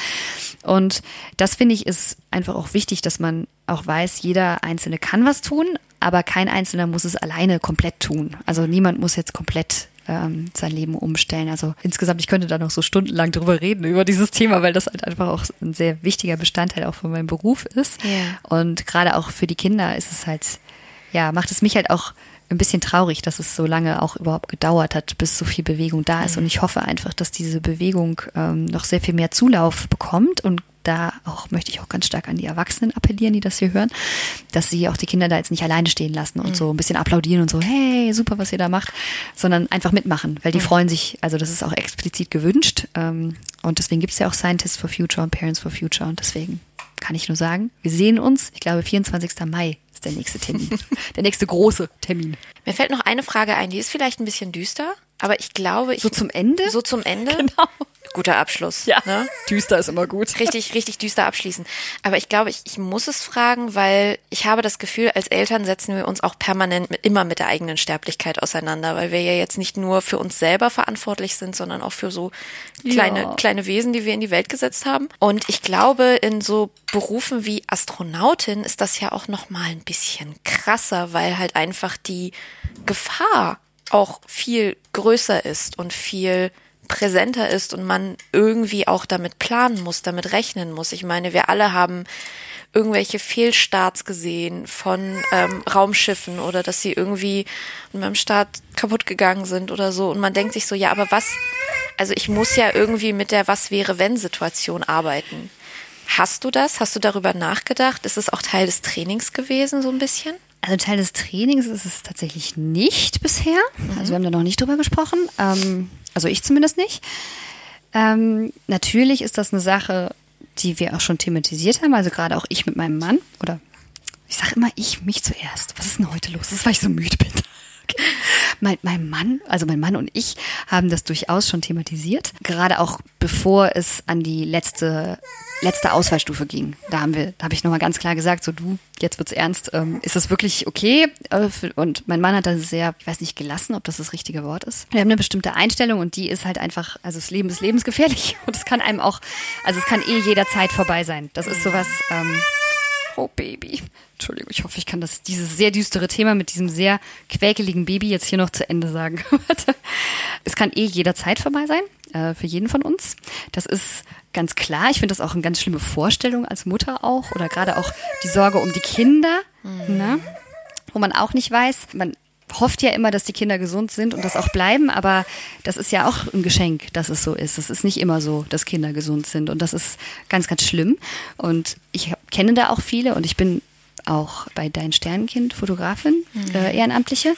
Und das finde ich ist einfach auch wichtig, dass man auch weiß, jeder Einzelne kann was tun, aber kein Einzelner muss es alleine komplett tun. Also niemand muss jetzt komplett ähm, sein Leben umstellen. Also insgesamt, ich könnte da noch so stundenlang drüber reden, über dieses Thema, weil das halt einfach auch ein sehr wichtiger Bestandteil auch von meinem Beruf ist. Ja. Und gerade auch für die Kinder ist es halt, ja, macht es mich halt auch ein bisschen traurig, dass es so lange auch überhaupt gedauert hat, bis so viel Bewegung da ist. Und ich hoffe einfach, dass diese Bewegung ähm, noch sehr viel mehr Zulauf bekommt und da auch möchte ich auch ganz stark an die Erwachsenen appellieren, die das hier hören, dass sie auch die Kinder da jetzt nicht alleine stehen lassen und mhm. so ein bisschen applaudieren und so, hey, super, was ihr da macht, sondern einfach mitmachen, weil die mhm. freuen sich, also das ist auch explizit gewünscht ähm, und deswegen gibt es ja auch Scientists for Future und Parents for Future und deswegen kann ich nur sagen, wir sehen uns, ich glaube 24. Mai ist der nächste Termin, der nächste große Termin. Mir fällt noch eine Frage ein, die ist vielleicht ein bisschen düster, aber ich glaube, ich so zum Ende, so zum Ende, genau guter Abschluss. Ja. Ne? Düster ist immer gut. Richtig, richtig düster abschließen. Aber ich glaube, ich, ich muss es fragen, weil ich habe das Gefühl, als Eltern setzen wir uns auch permanent mit, immer mit der eigenen Sterblichkeit auseinander, weil wir ja jetzt nicht nur für uns selber verantwortlich sind, sondern auch für so kleine, ja. kleine Wesen, die wir in die Welt gesetzt haben. Und ich glaube, in so Berufen wie Astronautin ist das ja auch noch mal ein bisschen krasser, weil halt einfach die Gefahr auch viel größer ist und viel präsenter ist und man irgendwie auch damit planen muss, damit rechnen muss. Ich meine, wir alle haben irgendwelche Fehlstarts gesehen von ähm, Raumschiffen oder dass sie irgendwie beim Start kaputt gegangen sind oder so. Und man denkt sich so, ja, aber was, also ich muss ja irgendwie mit der Was wäre wenn Situation arbeiten. Hast du das? Hast du darüber nachgedacht? Ist es auch Teil des Trainings gewesen, so ein bisschen? Also Teil des Trainings ist es tatsächlich nicht bisher. Also wir haben da noch nicht drüber gesprochen. Ähm, also ich zumindest nicht. Ähm, natürlich ist das eine Sache, die wir auch schon thematisiert haben. Also gerade auch ich mit meinem Mann. Oder ich sage immer ich, mich zuerst. Was ist denn heute los? Das ist, weil ich so müde bin. Mein, mein Mann, also mein Mann und ich haben das durchaus schon thematisiert. Gerade auch bevor es an die letzte letzte Auswahlstufe ging. Da haben wir, da habe ich nochmal ganz klar gesagt, so du, jetzt wird's ernst, ähm, ist das wirklich okay? Äh, und mein Mann hat da sehr, ich weiß nicht, gelassen, ob das das richtige Wort ist. Wir haben eine bestimmte Einstellung und die ist halt einfach, also das Leben ist lebensgefährlich und es kann einem auch, also es kann eh jederzeit vorbei sein. Das ist sowas, ähm, oh Baby. Entschuldigung, ich hoffe, ich kann das, dieses sehr düstere Thema mit diesem sehr quäkeligen Baby jetzt hier noch zu Ende sagen. es kann eh jederzeit vorbei sein, äh, für jeden von uns. Das ist ganz klar. Ich finde das auch eine ganz schlimme Vorstellung als Mutter auch oder gerade auch die Sorge um die Kinder, mhm. ne? wo man auch nicht weiß, man hofft ja immer, dass die Kinder gesund sind und das auch bleiben, aber das ist ja auch ein Geschenk, dass es so ist. Es ist nicht immer so, dass Kinder gesund sind und das ist ganz, ganz schlimm. Und ich kenne da auch viele und ich bin auch bei Dein Sternenkind Fotografin, mhm. äh, Ehrenamtliche.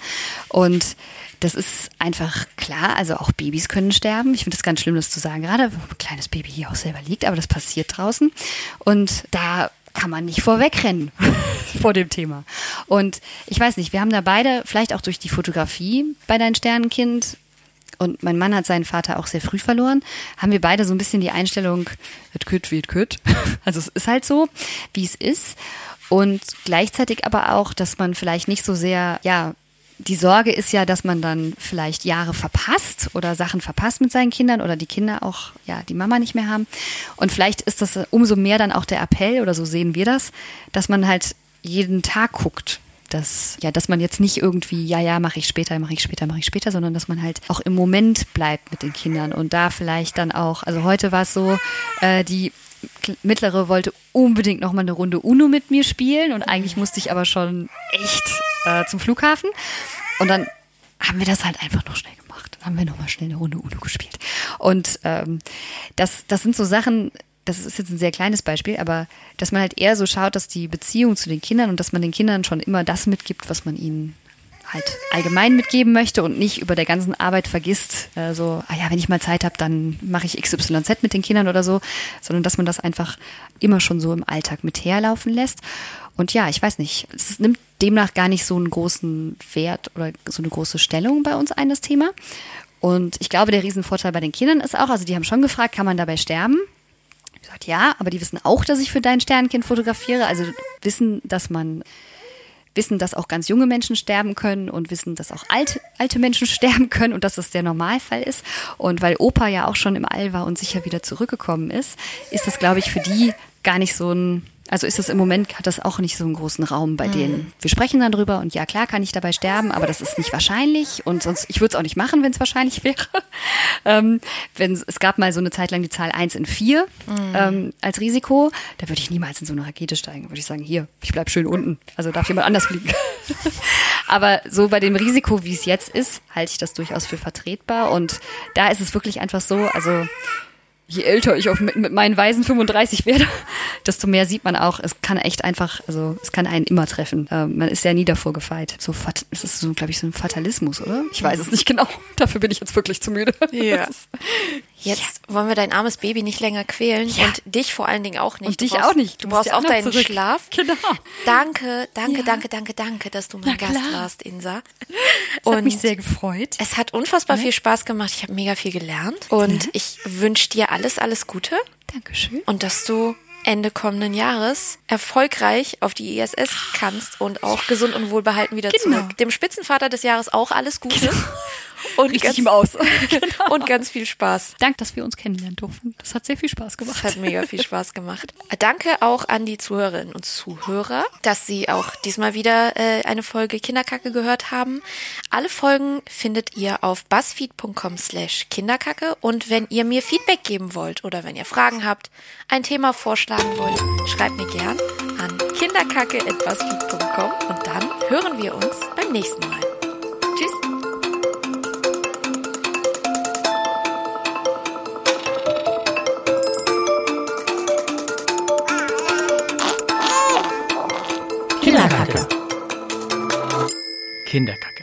Und das ist einfach klar, also auch Babys können sterben. Ich finde das ganz schlimm, das zu sagen, gerade wenn ein kleines Baby hier auch selber liegt, aber das passiert draußen. Und da kann man nicht vorwegrennen vor dem Thema. Und ich weiß nicht, wir haben da beide, vielleicht auch durch die Fotografie bei Dein Sternenkind, und mein Mann hat seinen Vater auch sehr früh verloren, haben wir beide so ein bisschen die Einstellung, it could wie it could. Also es ist halt so, wie es ist. Und gleichzeitig aber auch, dass man vielleicht nicht so sehr, ja, die Sorge ist ja, dass man dann vielleicht Jahre verpasst oder Sachen verpasst mit seinen Kindern oder die Kinder auch, ja, die Mama nicht mehr haben. Und vielleicht ist das umso mehr dann auch der Appell oder so sehen wir das, dass man halt jeden Tag guckt, dass ja, dass man jetzt nicht irgendwie ja ja mache ich später, mache ich später, mache ich später, sondern dass man halt auch im Moment bleibt mit den Kindern und da vielleicht dann auch. Also heute war es so, äh, die mittlere wollte unbedingt noch mal eine Runde Uno mit mir spielen und eigentlich musste ich aber schon echt äh, zum Flughafen und dann haben wir das halt einfach noch schnell gemacht. Dann haben wir noch mal schnell eine Runde Uno gespielt und ähm, das das sind so Sachen das ist jetzt ein sehr kleines Beispiel, aber dass man halt eher so schaut, dass die Beziehung zu den Kindern und dass man den Kindern schon immer das mitgibt, was man ihnen halt allgemein mitgeben möchte und nicht über der ganzen Arbeit vergisst, äh, so, ah ja, wenn ich mal Zeit habe, dann mache ich XYZ mit den Kindern oder so, sondern dass man das einfach immer schon so im Alltag mit herlaufen lässt. Und ja, ich weiß nicht, es nimmt demnach gar nicht so einen großen Wert oder so eine große Stellung bei uns ein, das Thema. Und ich glaube, der Riesenvorteil bei den Kindern ist auch, also die haben schon gefragt, kann man dabei sterben? gesagt, ja, aber die wissen auch, dass ich für dein Sternkind fotografiere. Also wissen, dass man wissen, dass auch ganz junge Menschen sterben können und wissen, dass auch alte, alte Menschen sterben können und dass das der Normalfall ist. Und weil Opa ja auch schon im All war und sicher wieder zurückgekommen ist, ist das, glaube ich, für die gar nicht so ein also ist das im Moment, hat das auch nicht so einen großen Raum bei mhm. denen. Wir sprechen dann drüber und ja, klar kann ich dabei sterben, aber das ist nicht wahrscheinlich und sonst, ich würde es auch nicht machen, wenn es wahrscheinlich wäre. ähm, wenn, es gab mal so eine Zeit lang die Zahl 1 in 4 mhm. ähm, als Risiko, da würde ich niemals in so eine Rakete steigen. Würde ich sagen, hier, ich bleib schön unten. Also darf jemand anders fliegen. aber so bei dem Risiko, wie es jetzt ist, halte ich das durchaus für vertretbar und da ist es wirklich einfach so, also je älter ich auf, mit, mit meinen Weisen 35 werde, desto mehr sieht man auch, es kann echt einfach, also es kann einen immer treffen. Ähm, man ist ja nie davor gefeit. So, es ist so, glaube ich, so ein Fatalismus, oder? Ich weiß es nicht genau. Dafür bin ich jetzt wirklich zu müde. Ja. Jetzt ja. wollen wir dein armes Baby nicht länger quälen ja. und dich vor allen Dingen auch nicht. Und dich brauchst, auch nicht. Du, du brauchst auch deinen zurück. Schlaf. Genau. Danke, danke, ja. danke, danke, danke, dass du mein Gast warst, Insa. Es hat mich sehr gefreut. Es hat unfassbar ne? viel Spaß gemacht. Ich habe mega viel gelernt und ne? ich wünsche dir alles, alles Gute. Dankeschön. Und dass du Ende kommenden Jahres erfolgreich auf die ISS kannst und auch gesund und wohlbehalten wieder genau. zurück. Dem Spitzenvater des Jahres auch alles Gute. Genau. Und Richtig ganz, ihm aus. genau. Und ganz viel Spaß. Danke, dass wir uns kennenlernen durften. Das hat sehr viel Spaß gemacht. Das hat mega viel Spaß gemacht. Danke auch an die Zuhörerinnen und Zuhörer, dass sie auch diesmal wieder äh, eine Folge Kinderkacke gehört haben. Alle Folgen findet ihr auf buzzfeed.com slash Kinderkacke und wenn ihr mir Feedback geben wollt oder wenn ihr Fragen habt, ein Thema vorschlagen wollt, schreibt mir gern an kinderkacke.buzzfeed.com und dann hören wir uns beim nächsten Mal. Kinderkacke.